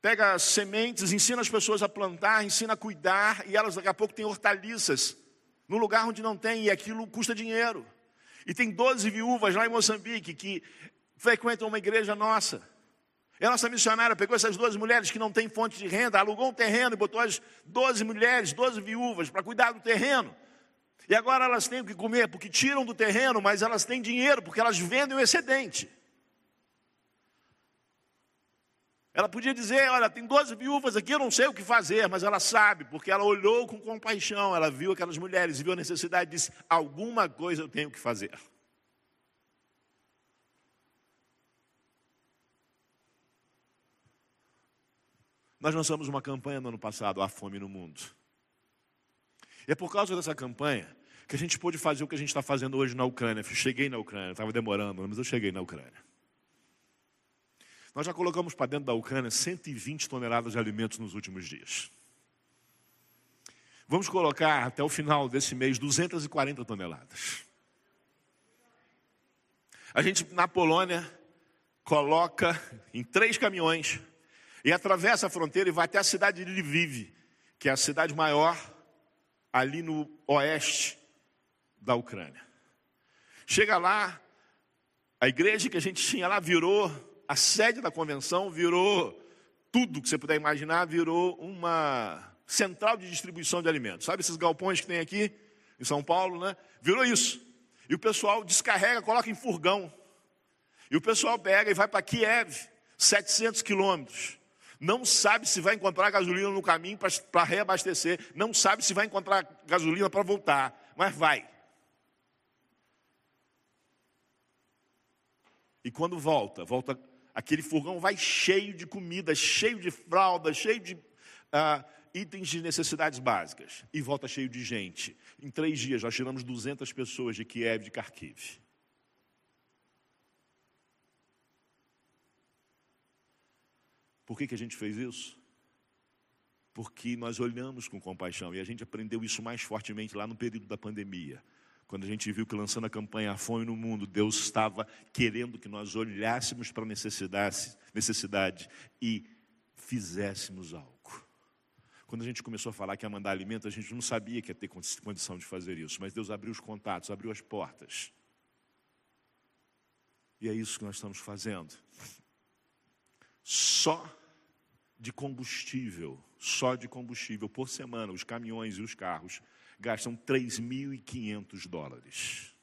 pega sementes, ensina as pessoas a plantar, ensina a cuidar, e elas daqui a pouco têm hortaliças no lugar onde não tem, e aquilo custa dinheiro. E tem 12 viúvas lá em Moçambique que frequentam uma igreja nossa. E a nossa missionária pegou essas duas mulheres que não têm fonte de renda, alugou um terreno e botou as 12 mulheres, 12 viúvas, para cuidar do terreno. E agora elas têm o que comer, porque tiram do terreno, mas elas têm dinheiro, porque elas vendem o excedente. Ela podia dizer: Olha, tem 12 viúvas aqui, eu não sei o que fazer, mas ela sabe, porque ela olhou com compaixão, ela viu aquelas mulheres, viu a necessidade disse: Alguma coisa eu tenho que fazer. Nós lançamos uma campanha no ano passado, A Fome no Mundo. E é por causa dessa campanha que a gente pôde fazer o que a gente está fazendo hoje na Ucrânia. Cheguei na Ucrânia, estava demorando, mas eu cheguei na Ucrânia. Nós já colocamos para dentro da Ucrânia 120 toneladas de alimentos nos últimos dias. Vamos colocar até o final desse mês 240 toneladas. A gente na Polônia coloca em três caminhões e atravessa a fronteira e vai até a cidade de Lviv, que é a cidade maior ali no oeste da Ucrânia. Chega lá, a igreja que a gente tinha lá virou a sede da convenção, virou tudo que você puder imaginar, virou uma central de distribuição de alimentos. Sabe esses galpões que tem aqui em São Paulo, né? Virou isso. E o pessoal descarrega, coloca em furgão. E o pessoal pega e vai para Kiev, 700 quilômetros não sabe se vai encontrar gasolina no caminho para reabastecer, não sabe se vai encontrar gasolina para voltar, mas vai. E quando volta, volta aquele furgão vai cheio de comida, cheio de fralda, cheio de uh, itens de necessidades básicas. E volta cheio de gente. Em três dias, nós tiramos 200 pessoas de Kiev, de Kharkiv. Por que, que a gente fez isso? Porque nós olhamos com compaixão e a gente aprendeu isso mais fortemente lá no período da pandemia. Quando a gente viu que lançando a campanha A Fome no Mundo, Deus estava querendo que nós olhássemos para a necessidade, necessidade e fizéssemos algo. Quando a gente começou a falar que ia mandar alimento, a gente não sabia que ia ter condição de fazer isso, mas Deus abriu os contatos, abriu as portas. E é isso que nós estamos fazendo. Só de combustível, só de combustível por semana, os caminhões e os carros gastam 3.500 dólares.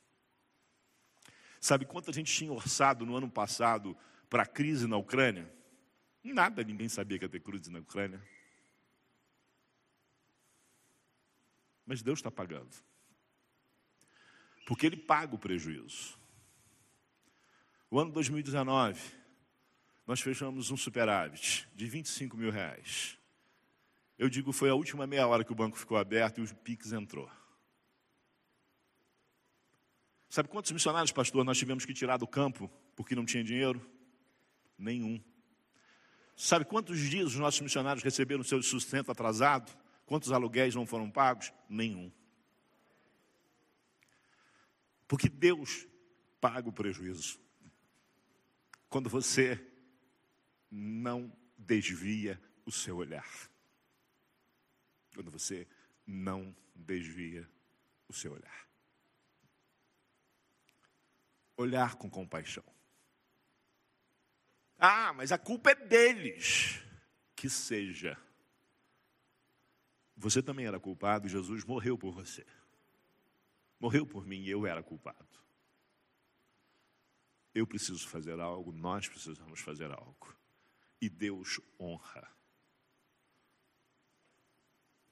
Sabe quanto a gente tinha orçado no ano passado para a crise na Ucrânia? Nada, ninguém sabia que ia ter crise na Ucrânia. Mas Deus está pagando. Porque Ele paga o prejuízo. O ano 2019, nós fechamos um superávit de 25 mil reais. Eu digo, foi a última meia hora que o banco ficou aberto e o Pix entrou. Sabe quantos missionários, pastor, nós tivemos que tirar do campo porque não tinha dinheiro? Nenhum. Sabe quantos dias os nossos missionários receberam seu sustento atrasado? Quantos aluguéis não foram pagos? Nenhum. Porque Deus paga o prejuízo quando você não desvia o seu olhar. Quando você não desvia o seu olhar. Olhar com compaixão. Ah, mas a culpa é deles. Que seja. Você também era culpado, Jesus morreu por você. Morreu por mim eu era culpado. Eu preciso fazer algo, nós precisamos fazer algo. E Deus honra.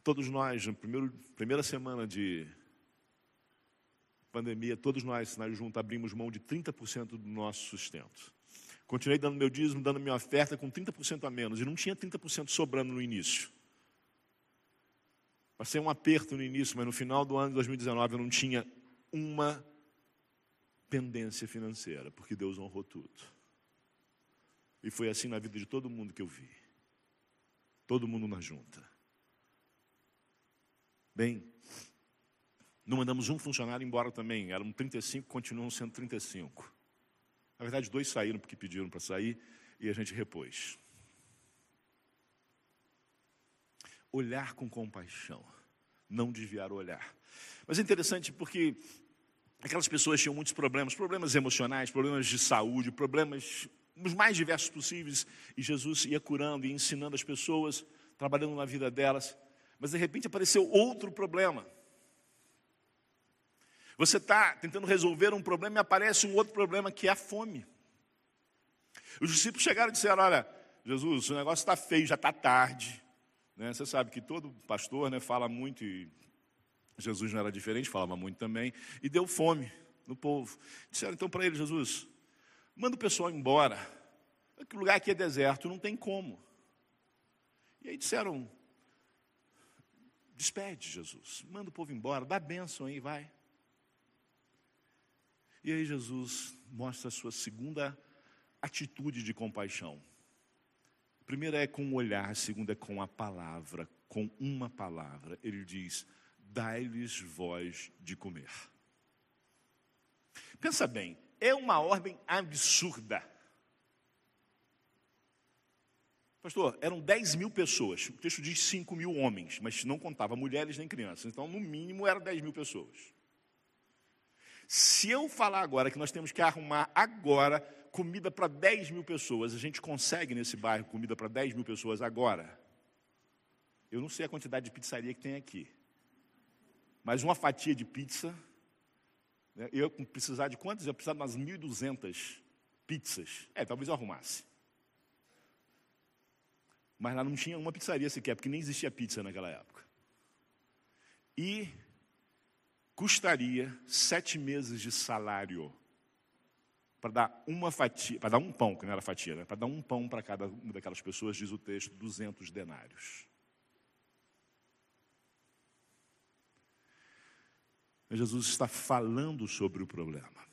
Todos nós, na primeira semana de pandemia, todos nós, nós juntos, abrimos mão de 30% do nosso sustento. Continuei dando meu dízimo, dando minha oferta com 30% a menos. E não tinha 30% sobrando no início. Passei um aperto no início, mas no final do ano de 2019 eu não tinha uma pendência financeira, porque Deus honrou tudo. E foi assim na vida de todo mundo que eu vi. Todo mundo na junta. Bem, não mandamos um funcionário embora também. Eram 35, continuam sendo 35. Na verdade, dois saíram porque pediram para sair e a gente repôs. Olhar com compaixão, não desviar o olhar. Mas é interessante porque aquelas pessoas tinham muitos problemas, problemas emocionais, problemas de saúde, problemas os mais diversos possíveis, e Jesus ia curando e ensinando as pessoas, trabalhando na vida delas. Mas de repente apareceu outro problema. Você está tentando resolver um problema e aparece um outro problema que é a fome. Os discípulos chegaram e disseram: Olha, Jesus, o negócio está feio, já está tarde. Né? Você sabe que todo pastor né, fala muito, e Jesus não era diferente, falava muito também, e deu fome no povo. Disseram então para ele: Jesus, manda o pessoal embora. O lugar aqui é deserto, não tem como. E aí disseram: Despede, Jesus, manda o povo embora, dá bênção aí, vai. E aí Jesus mostra a sua segunda atitude de compaixão. A primeira é com o olhar, a segunda é com a palavra, com uma palavra. Ele diz: Dai-lhes voz de comer. Pensa bem, é uma ordem absurda. Pastor, eram 10 mil pessoas. O texto diz 5 mil homens, mas não contava mulheres nem crianças. Então, no mínimo, eram 10 mil pessoas. Se eu falar agora que nós temos que arrumar agora comida para 10 mil pessoas, a gente consegue nesse bairro comida para 10 mil pessoas agora? Eu não sei a quantidade de pizzaria que tem aqui. Mas uma fatia de pizza, né, eu precisar de quantas? Eu precisar de umas 1.200 pizzas. É, talvez eu arrumasse. Mas lá não tinha uma pizzaria sequer, porque nem existia pizza naquela época. E custaria sete meses de salário para dar uma fatia, para dar um pão, que não era fatia, né? para dar um pão para cada uma daquelas pessoas, diz o texto, 200 denários. Jesus está falando sobre o problema.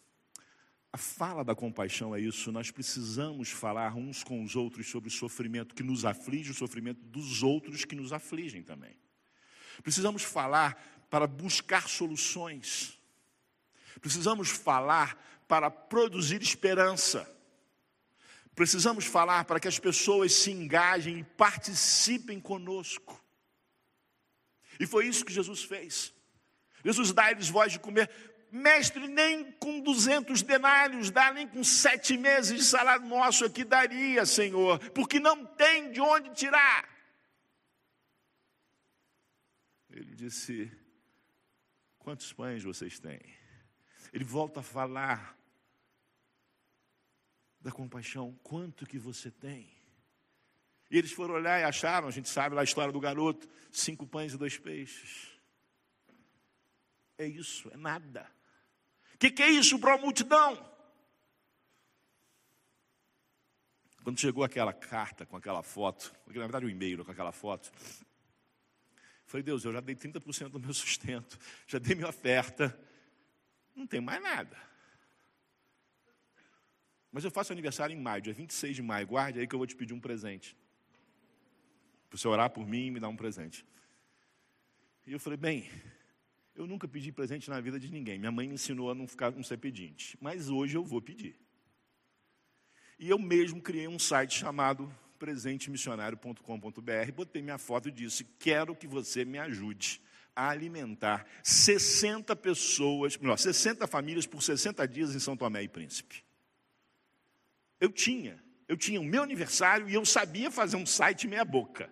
A fala da compaixão é isso, nós precisamos falar uns com os outros sobre o sofrimento que nos aflige, o sofrimento dos outros que nos afligem também. Precisamos falar para buscar soluções. Precisamos falar para produzir esperança. Precisamos falar para que as pessoas se engajem e participem conosco. E foi isso que Jesus fez. Jesus dá a eles voz de comer. Mestre, nem com duzentos denários dá, nem com sete meses de salário nosso aqui daria, Senhor, porque não tem de onde tirar. Ele disse: Quantos pães vocês têm? Ele volta a falar da compaixão, quanto que você tem? E eles foram olhar e acharam, a gente sabe lá a história do garoto, cinco pães e dois peixes. É isso, é nada. O que, que é isso para a multidão? Quando chegou aquela carta com aquela foto, na verdade o um e-mail com aquela foto, falei, Deus, eu já dei 30% do meu sustento, já dei minha oferta, não tem mais nada. Mas eu faço aniversário em maio, dia 26 de maio, guarde aí que eu vou te pedir um presente. Para você orar por mim e me dar um presente. E eu falei, bem, eu nunca pedi presente na vida de ninguém. Minha mãe me ensinou a não, ficar, não ser pedinte. Mas hoje eu vou pedir. E eu mesmo criei um site chamado presentemissionário.com.br, botei minha foto e disse: Quero que você me ajude a alimentar 60 pessoas, melhor, 60 famílias por 60 dias em São Tomé e Príncipe. Eu tinha, eu tinha o meu aniversário e eu sabia fazer um site meia-boca.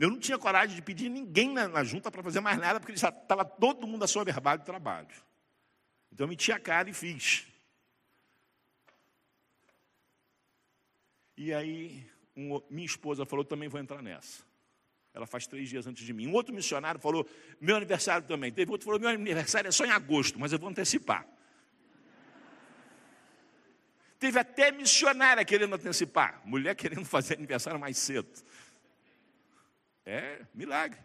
Eu não tinha coragem de pedir ninguém na, na junta para fazer mais nada, porque já estava todo mundo assoberbado de trabalho. Então eu meti a cara e fiz. E aí, um, minha esposa falou: também vou entrar nessa. Ela faz três dias antes de mim. Um outro missionário falou: meu aniversário também. Teve outro que falou: meu aniversário é só em agosto, mas eu vou antecipar. Teve até missionária querendo antecipar, mulher querendo fazer aniversário mais cedo. É milagre.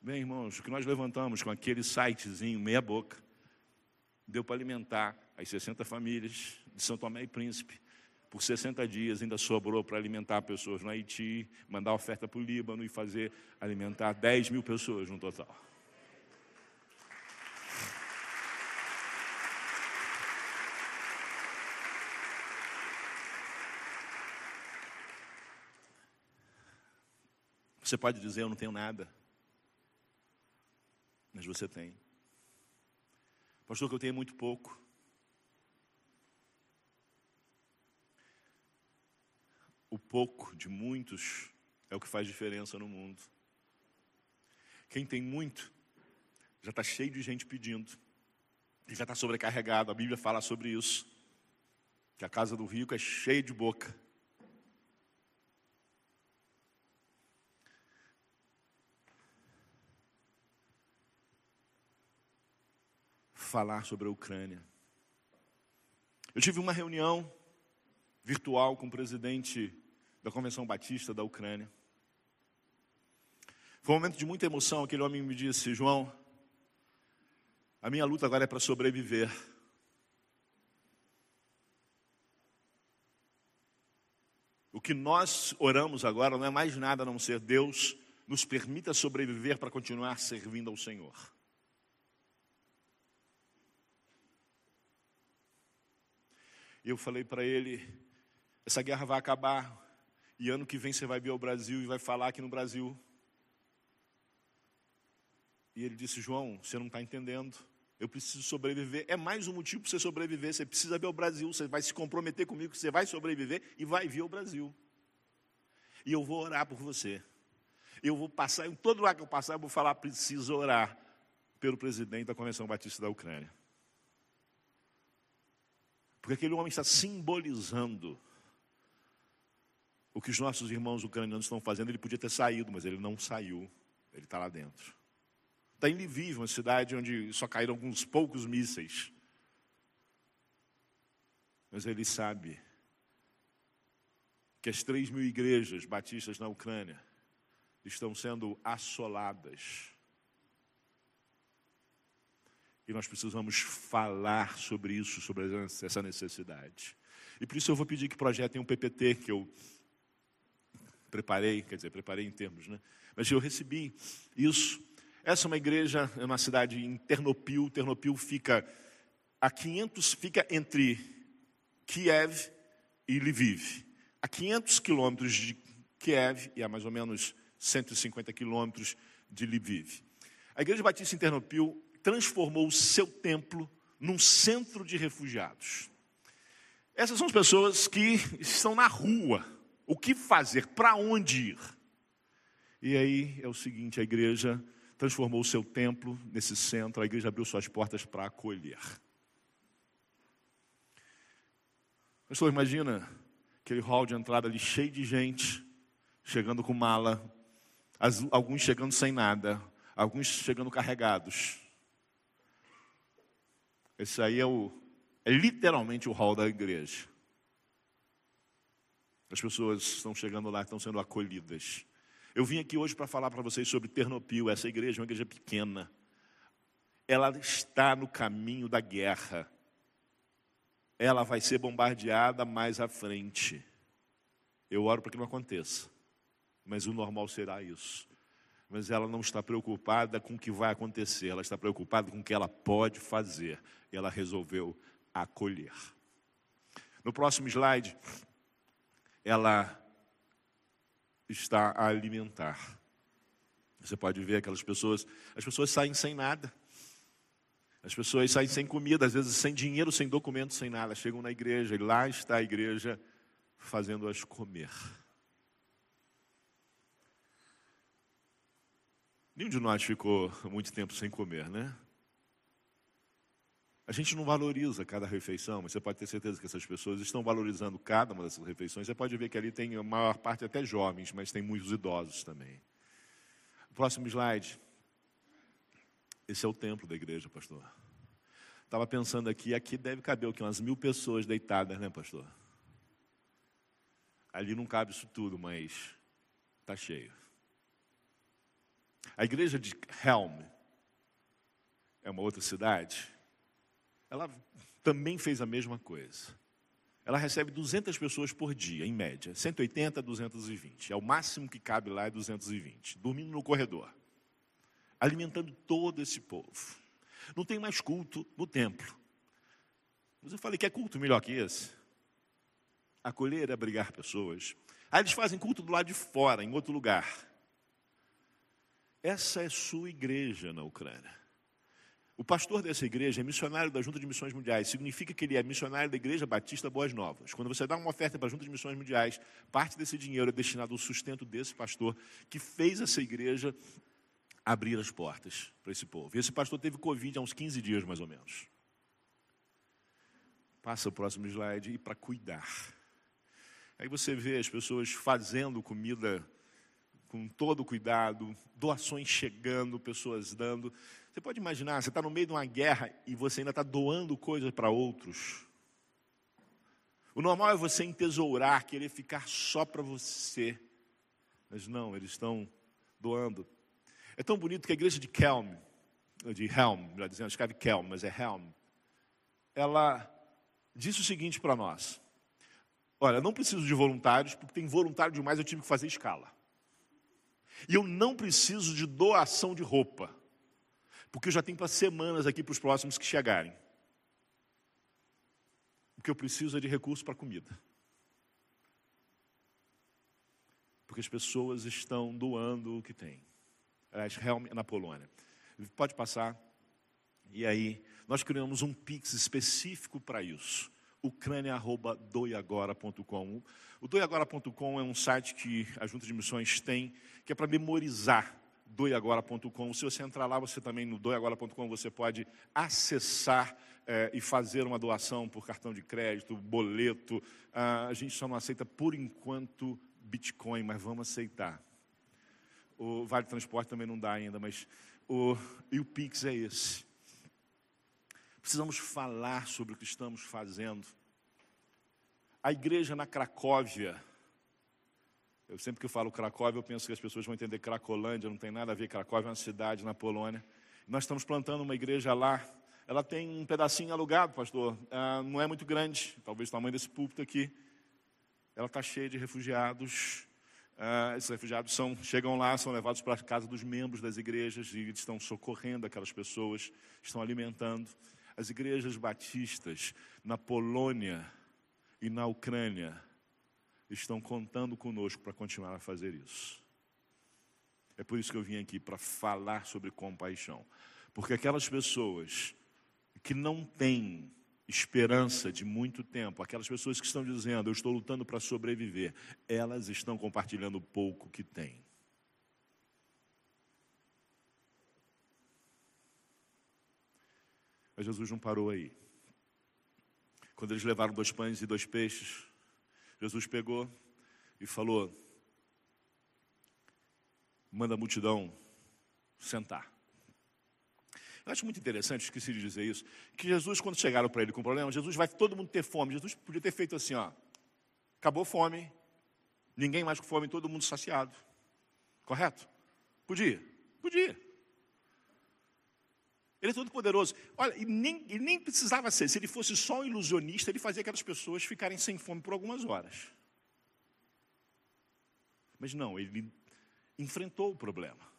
Bem, irmãos, o que nós levantamos com aquele sitezinho, meia boca, deu para alimentar as 60 famílias de São Tomé e Príncipe. Por 60 dias ainda sobrou para alimentar pessoas no Haiti, mandar oferta para o Líbano e fazer alimentar 10 mil pessoas no total. Você pode dizer: Eu não tenho nada. Mas você tem. Pastor, que eu tenho muito pouco. O pouco de muitos é o que faz diferença no mundo. Quem tem muito já está cheio de gente pedindo, e já está sobrecarregado. A Bíblia fala sobre isso. Que a casa do rico é cheia de boca. Falar sobre a Ucrânia. Eu tive uma reunião virtual com o presidente da Convenção Batista da Ucrânia. Foi um momento de muita emoção. Aquele homem me disse: João, a minha luta agora é para sobreviver. O que nós oramos agora não é mais nada a não ser Deus nos permita sobreviver para continuar servindo ao Senhor. Eu falei para ele: essa guerra vai acabar, e ano que vem você vai vir ao Brasil e vai falar aqui no Brasil. E ele disse: João, você não está entendendo. Eu preciso sobreviver. É mais um motivo para você sobreviver. Você precisa vir ao Brasil. Você vai se comprometer comigo que você vai sobreviver e vai vir ao Brasil. E eu vou orar por você. Eu vou passar, em todo lugar que eu passar, eu vou falar: preciso orar pelo presidente da Convenção Batista da Ucrânia. Porque aquele homem está simbolizando o que os nossos irmãos ucranianos estão fazendo. Ele podia ter saído, mas ele não saiu. Ele está lá dentro. Está em Lviv, uma cidade onde só caíram alguns poucos mísseis. Mas ele sabe que as três mil igrejas batistas na Ucrânia estão sendo assoladas e nós precisamos falar sobre isso, sobre essa necessidade. E por isso eu vou pedir que projetem um PPT que eu preparei, quer dizer, preparei em termos, né? Mas eu recebi isso Essa é uma igreja, é uma cidade em Ternopil. Ternopil fica a 500, fica entre Kiev e Lviv. A 500 quilômetros de Kiev e a mais ou menos 150 quilômetros de Lviv. A Igreja Batista em Ternopil transformou o seu templo num centro de refugiados. Essas são as pessoas que estão na rua. O que fazer? Para onde ir? E aí é o seguinte: a igreja transformou o seu templo nesse centro, a igreja abriu suas portas para acolher. Pastor, imagina aquele hall de entrada ali cheio de gente, chegando com mala, alguns chegando sem nada, alguns chegando carregados. Esse aí é, o, é literalmente o hall da igreja. As pessoas estão chegando lá, estão sendo acolhidas. Eu vim aqui hoje para falar para vocês sobre Ternopil, essa igreja é uma igreja pequena. Ela está no caminho da guerra. Ela vai ser bombardeada mais à frente. Eu oro para que não aconteça, mas o normal será isso. Mas ela não está preocupada com o que vai acontecer, ela está preocupada com o que ela pode fazer. E ela resolveu acolher. No próximo slide, ela está a alimentar. Você pode ver aquelas pessoas, as pessoas saem sem nada. As pessoas saem sem comida, às vezes sem dinheiro, sem documento, sem nada. Chegam na igreja e lá está a igreja fazendo-as comer. Nenhum de nós ficou muito tempo sem comer, né? A gente não valoriza cada refeição, mas você pode ter certeza que essas pessoas estão valorizando cada uma dessas refeições. Você pode ver que ali tem a maior parte até jovens, mas tem muitos idosos também. Próximo slide. Esse é o templo da igreja, pastor. Estava pensando aqui, aqui deve caber o que? Umas mil pessoas deitadas, né, pastor? Ali não cabe isso tudo, mas está cheio. A igreja de Helm é uma outra cidade ela também fez a mesma coisa. Ela recebe 200 pessoas por dia, em média, 180 a 220. É o máximo que cabe lá é 220, dormindo no corredor, alimentando todo esse povo. Não tem mais culto no templo. Mas eu falei que é culto melhor que esse. Acolher é abrigar pessoas. Aí eles fazem culto do lado de fora, em outro lugar. Essa é sua igreja na Ucrânia. O pastor dessa igreja é missionário da Junta de Missões Mundiais. Significa que ele é missionário da Igreja Batista Boas Novas. Quando você dá uma oferta para a Junta de Missões Mundiais, parte desse dinheiro é destinado ao sustento desse pastor que fez essa igreja abrir as portas para esse povo. E esse pastor teve Covid há uns 15 dias, mais ou menos. Passa o próximo slide. E para cuidar. Aí você vê as pessoas fazendo comida com todo cuidado, doações chegando, pessoas dando. Você pode imaginar, você está no meio de uma guerra e você ainda está doando coisas para outros. O normal é você entesourar, querer ficar só para você. Mas não, eles estão doando. É tão bonito que a igreja de Kelm, de Helm, melhor dizendo, escreve Kelm, mas é Helm, ela disse o seguinte para nós: Olha, não preciso de voluntários, porque tem voluntário demais, eu tive que fazer escala. E eu não preciso de doação de roupa porque eu já tenho para semanas aqui para os próximos que chegarem. O que eu preciso é de recursos para comida. Porque as pessoas estão doando o que têm. Aliás, na Polônia. Pode passar. E aí, nós criamos um Pix específico para isso. ucrânia.doiagora.com. O doiagora.com é um site que a Junta de Missões tem, que é para memorizar doiagora.com. Se você entrar lá, você também no doiagora.com, você pode acessar é, e fazer uma doação por cartão de crédito, boleto. Ah, a gente só não aceita por enquanto Bitcoin, mas vamos aceitar. O Vale Transporte também não dá ainda, mas o, e o Pix é esse. Precisamos falar sobre o que estamos fazendo. A igreja na Cracóvia, eu sempre que eu falo Cracóvia, eu penso que as pessoas vão entender Cracolândia, não tem nada a ver, Cracóvia é uma cidade na Polônia. Nós estamos plantando uma igreja lá, ela tem um pedacinho alugado, pastor, ah, não é muito grande, talvez o tamanho desse púlpito aqui. Ela está cheia de refugiados, Uh, esses refugiados são, chegam lá, são levados para a casa dos membros das igrejas e estão socorrendo aquelas pessoas, estão alimentando. As igrejas batistas na Polônia e na Ucrânia estão contando conosco para continuar a fazer isso. É por isso que eu vim aqui para falar sobre compaixão. Porque aquelas pessoas que não têm esperança de muito tempo, aquelas pessoas que estão dizendo, eu estou lutando para sobreviver, elas estão compartilhando o pouco que têm. Mas Jesus não parou aí. Quando eles levaram dois pães e dois peixes, Jesus pegou e falou: manda a multidão sentar. Eu acho muito interessante, esqueci de dizer isso, que Jesus, quando chegaram para ele com problema, Jesus vai todo mundo ter fome. Jesus podia ter feito assim, ó. Acabou fome, ninguém mais com fome, todo mundo saciado. Correto? Podia? Podia. Ele é todo poderoso. Olha, e nem, nem precisava ser. Se ele fosse só um ilusionista, ele fazia aquelas pessoas ficarem sem fome por algumas horas. Mas não, ele enfrentou o problema.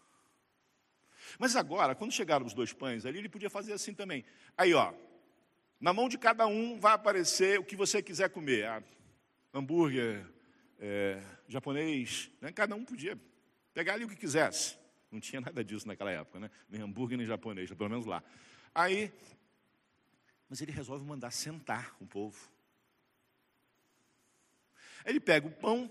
Mas agora, quando chegaram os dois pães ali, ele podia fazer assim também. Aí, ó, na mão de cada um vai aparecer o que você quiser comer. Ah, hambúrguer, é, japonês, né? cada um podia pegar ali o que quisesse. Não tinha nada disso naquela época, né? nem hambúrguer, nem japonês, pelo menos lá. Aí, mas ele resolve mandar sentar o povo. Ele pega o pão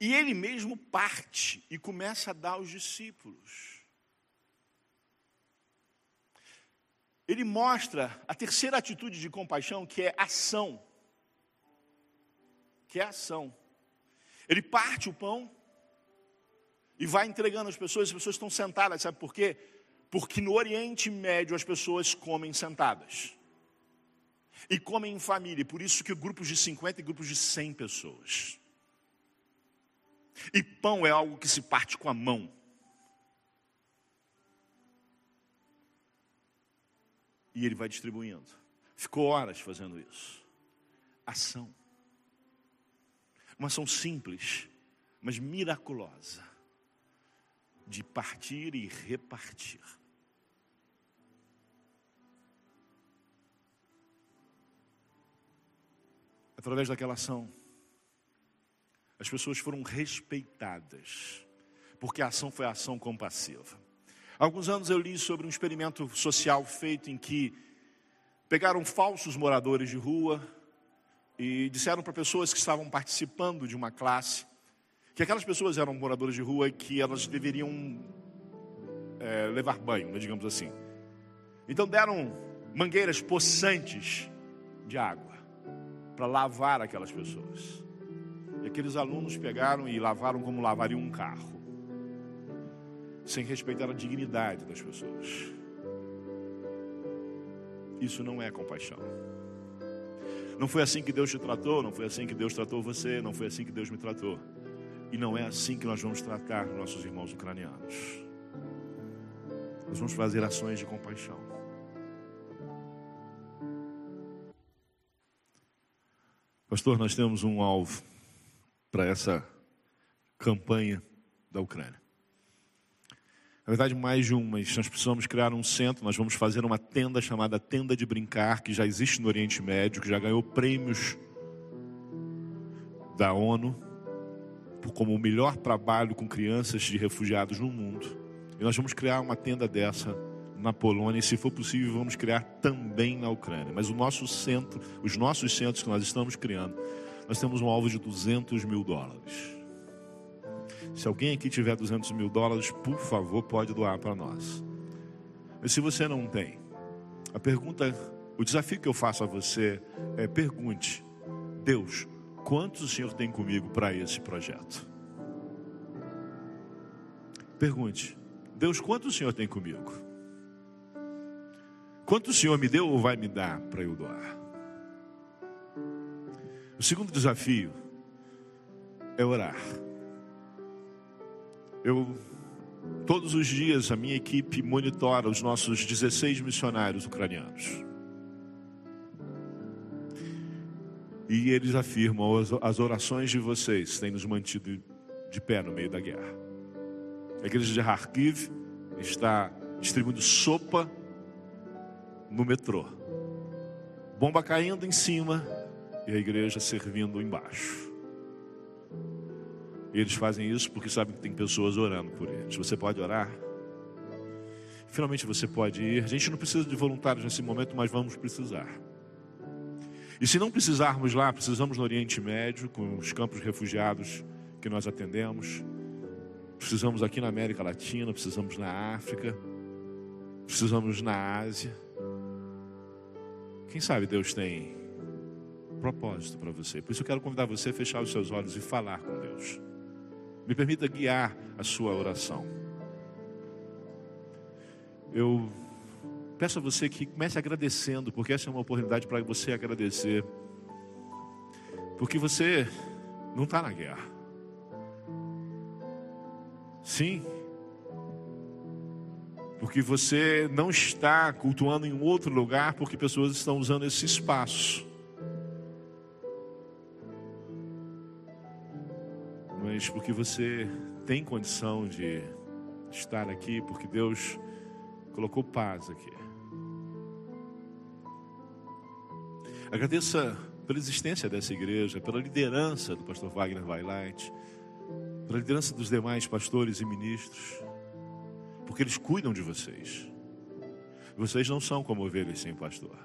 e ele mesmo parte e começa a dar aos discípulos. ele mostra a terceira atitude de compaixão, que é ação. Que é ação. Ele parte o pão e vai entregando às pessoas, as pessoas estão sentadas, sabe por quê? Porque no Oriente Médio as pessoas comem sentadas. E comem em família, por isso que grupos de 50 e grupos de 100 pessoas. E pão é algo que se parte com a mão. E ele vai distribuindo. Ficou horas fazendo isso. Ação. Uma ação simples, mas miraculosa. De partir e repartir. Através daquela ação, as pessoas foram respeitadas, porque a ação foi a ação compassiva. Alguns anos eu li sobre um experimento social feito em que pegaram falsos moradores de rua e disseram para pessoas que estavam participando de uma classe que aquelas pessoas eram moradores de rua e que elas deveriam é, levar banho, digamos assim. Então deram mangueiras possantes de água para lavar aquelas pessoas. E aqueles alunos pegaram e lavaram como lavariam um carro sem respeitar a dignidade das pessoas. Isso não é compaixão. Não foi assim que Deus te tratou, não foi assim que Deus tratou você, não foi assim que Deus me tratou. E não é assim que nós vamos tratar nossos irmãos ucranianos. Nós vamos fazer ações de compaixão. Pastor, nós temos um alvo para essa campanha da Ucrânia. Na verdade, mais de um, mas nós precisamos criar um centro. Nós vamos fazer uma tenda chamada Tenda de Brincar, que já existe no Oriente Médio, que já ganhou prêmios da ONU como o melhor trabalho com crianças de refugiados no mundo. E nós vamos criar uma tenda dessa na Polônia e, se for possível, vamos criar também na Ucrânia. Mas o nosso centro, os nossos centros que nós estamos criando, nós temos um alvo de 200 mil dólares. Se alguém aqui tiver 200 mil dólares, por favor, pode doar para nós. Mas se você não tem, a pergunta, o desafio que eu faço a você é: pergunte, Deus, quantos o Senhor tem comigo para esse projeto? Pergunte, Deus, quanto o Senhor tem comigo? Quanto o Senhor me deu ou vai me dar para eu doar? O segundo desafio é orar. Eu todos os dias a minha equipe monitora os nossos 16 missionários ucranianos. E eles afirmam: as orações de vocês têm nos mantido de pé no meio da guerra. A igreja de Kharkiv está distribuindo sopa no metrô. Bomba caindo em cima e a igreja servindo embaixo. Eles fazem isso porque sabem que tem pessoas orando por eles. Você pode orar? Finalmente você pode ir. A gente não precisa de voluntários nesse momento, mas vamos precisar. E se não precisarmos lá, precisamos no Oriente Médio, com os campos refugiados que nós atendemos. Precisamos aqui na América Latina, precisamos na África, precisamos na Ásia. Quem sabe Deus tem propósito para você. Por isso eu quero convidar você a fechar os seus olhos e falar com Deus. Me permita guiar a sua oração. Eu peço a você que comece agradecendo, porque essa é uma oportunidade para você agradecer. Porque você não está na guerra. Sim. Porque você não está cultuando em outro lugar porque pessoas estão usando esse espaço. Mas porque você tem condição de estar aqui, porque Deus colocou paz aqui. Agradeça pela existência dessa igreja, pela liderança do pastor Wagner Weilheit, pela liderança dos demais pastores e ministros, porque eles cuidam de vocês. Vocês não são como ovelhas sem pastor.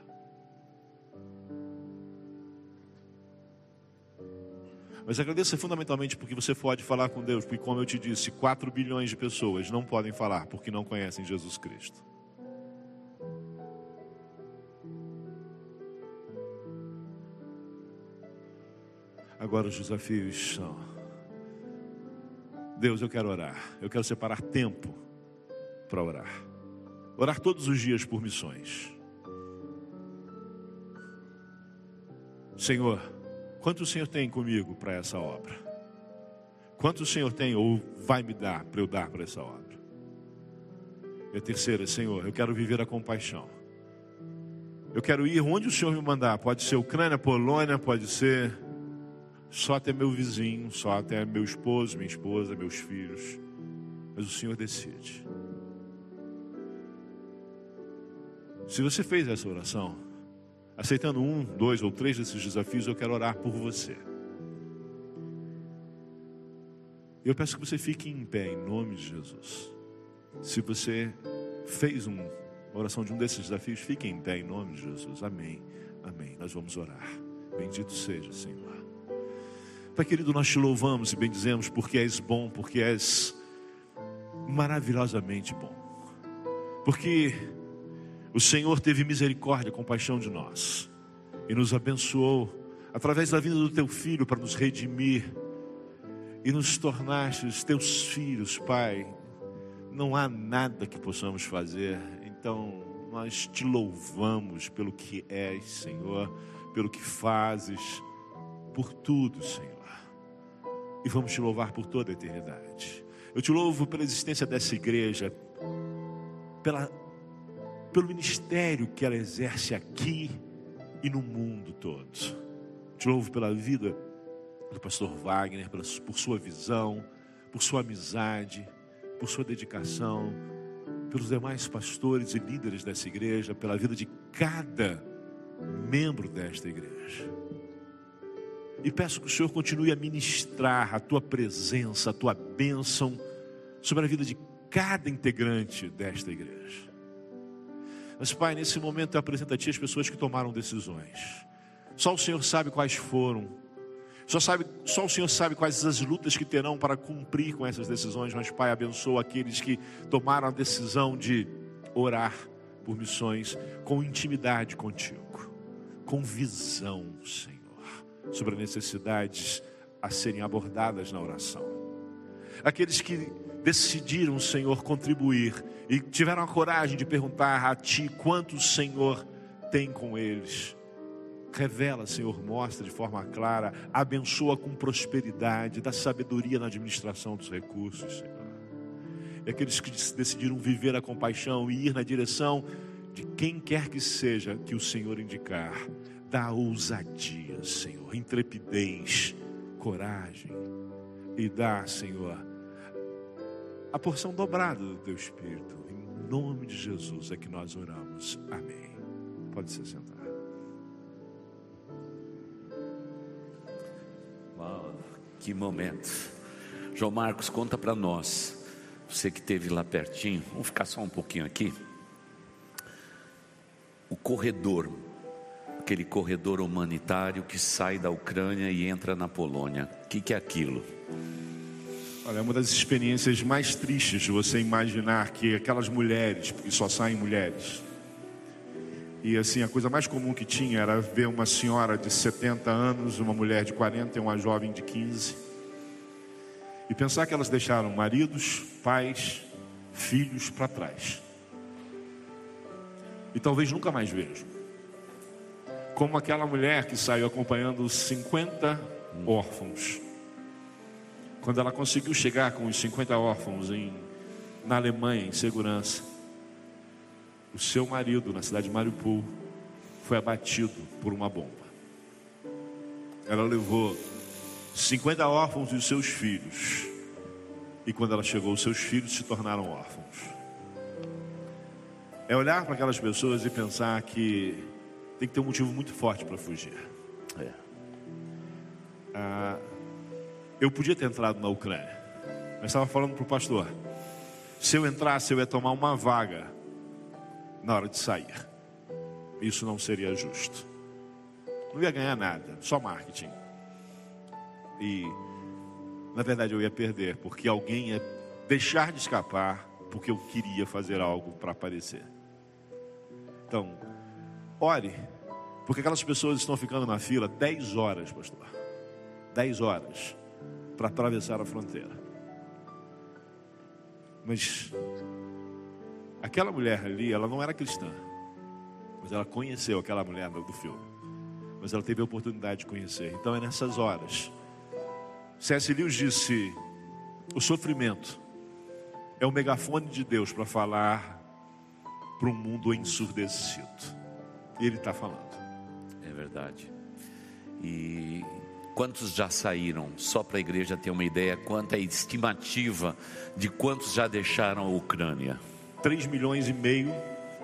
Mas agradeça fundamentalmente porque você pode falar com Deus, porque, como eu te disse, 4 bilhões de pessoas não podem falar porque não conhecem Jesus Cristo. Agora os desafios são: Deus, eu quero orar, eu quero separar tempo para orar, orar todos os dias por missões. Senhor, quanto o Senhor tem comigo para essa obra? Quanto o Senhor tem ou vai me dar para eu dar para essa obra? E a terceira, Senhor, eu quero viver a compaixão. Eu quero ir onde o Senhor me mandar. Pode ser Ucrânia, Polônia, pode ser só até meu vizinho, só até meu esposo, minha esposa, meus filhos. Mas o Senhor decide. Se você fez essa oração, aceitando um, dois ou três desses desafios, eu quero orar por você. Eu peço que você fique em pé em nome de Jesus. Se você fez uma oração de um desses desafios, fique em pé em nome de Jesus. Amém. Amém. Nós vamos orar. Bendito seja, Senhor. Pai querido, nós te louvamos e bendizemos porque és bom, porque és maravilhosamente bom. Porque o Senhor teve misericórdia, compaixão de nós e nos abençoou através da vida do teu filho para nos redimir e nos tornaste os teus filhos, Pai. Não há nada que possamos fazer, então nós te louvamos pelo que és, Senhor, pelo que fazes, por tudo, Senhor e vamos te louvar por toda a eternidade. Eu te louvo pela existência dessa igreja, pela, pelo ministério que ela exerce aqui e no mundo todo. Te louvo pela vida do pastor Wagner, por sua visão, por sua amizade, por sua dedicação, pelos demais pastores e líderes dessa igreja, pela vida de cada membro desta igreja. E peço que o Senhor continue a ministrar a tua presença, a tua bênção sobre a vida de cada integrante desta igreja. Mas, Pai, nesse momento eu apresento a Ti as pessoas que tomaram decisões. Só o Senhor sabe quais foram. Só, sabe, só o Senhor sabe quais as lutas que terão para cumprir com essas decisões. Mas, Pai, abençoa aqueles que tomaram a decisão de orar por missões com intimidade contigo, com visão, Senhor sobre necessidades a serem abordadas na oração. Aqueles que decidiram, Senhor, contribuir e tiveram a coragem de perguntar a Ti quanto o Senhor tem com eles. Revela, Senhor, mostra de forma clara, abençoa com prosperidade, dá sabedoria na administração dos recursos, Senhor. E aqueles que decidiram viver a compaixão e ir na direção de quem quer que seja que o Senhor indicar, dá ousadia, Senhor, intrepidez, coragem. e dá, Senhor, a porção dobrada do teu espírito. Em nome de Jesus é que nós oramos. Amém. Pode se sentar. Que momento. João Marcos, conta para nós. Você que esteve lá pertinho, vamos ficar só um pouquinho aqui. O corredor, aquele corredor humanitário que sai da Ucrânia e entra na Polônia. O que, que é aquilo? Olha, é uma das experiências mais tristes de você imaginar que aquelas mulheres, porque só saem mulheres, e assim, a coisa mais comum que tinha era ver uma senhora de 70 anos, uma mulher de 40 e uma jovem de 15. E pensar que elas deixaram maridos, pais, filhos para trás. E talvez nunca mais vejam. Como aquela mulher que saiu acompanhando 50 órfãos quando ela conseguiu chegar com os 50 órfãos em, na Alemanha, em segurança, o seu marido, na cidade de Mariupol, foi abatido por uma bomba. Ela levou 50 órfãos e os seus filhos. E quando ela chegou, os seus filhos se tornaram órfãos. É olhar para aquelas pessoas e pensar que tem que ter um motivo muito forte para fugir. É. Ah, eu podia ter entrado na Ucrânia, mas estava falando para o pastor: se eu entrasse, eu ia tomar uma vaga na hora de sair. Isso não seria justo. Não ia ganhar nada, só marketing. E, na verdade, eu ia perder, porque alguém ia deixar de escapar, porque eu queria fazer algo para aparecer. Então, ore, porque aquelas pessoas estão ficando na fila 10 horas, pastor. 10 horas para atravessar a fronteira. Mas aquela mulher ali, ela não era cristã, mas ela conheceu aquela mulher do filme. Mas ela teve a oportunidade de conhecer. Então é nessas horas. C.S. Lewis disse: o sofrimento é o megafone de Deus para falar para um mundo ensurdecido. Ele está falando. É verdade. E Quantos já saíram? Só para a igreja ter uma ideia, quanta é a estimativa de quantos já deixaram a Ucrânia? 3 milhões e meio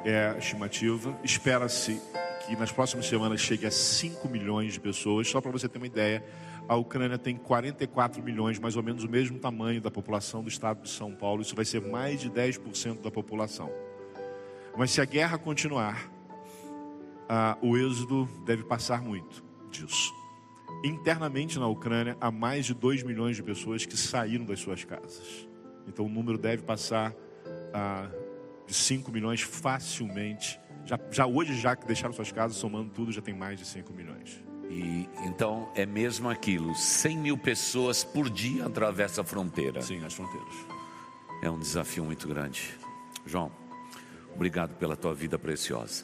é a estimativa. Espera-se que nas próximas semanas chegue a 5 milhões de pessoas. Só para você ter uma ideia, a Ucrânia tem 44 milhões, mais ou menos o mesmo tamanho da população do estado de São Paulo. Isso vai ser mais de 10% da população. Mas se a guerra continuar, ah, o êxodo deve passar muito disso. Internamente na Ucrânia, há mais de 2 milhões de pessoas que saíram das suas casas. Então o número deve passar a, de 5 milhões facilmente. Já, já hoje, já que deixaram suas casas, somando tudo, já tem mais de 5 milhões. E então é mesmo aquilo: 100 mil pessoas por dia atravessam a fronteira. Sim, as fronteiras. É um desafio muito grande. João, obrigado pela tua vida preciosa.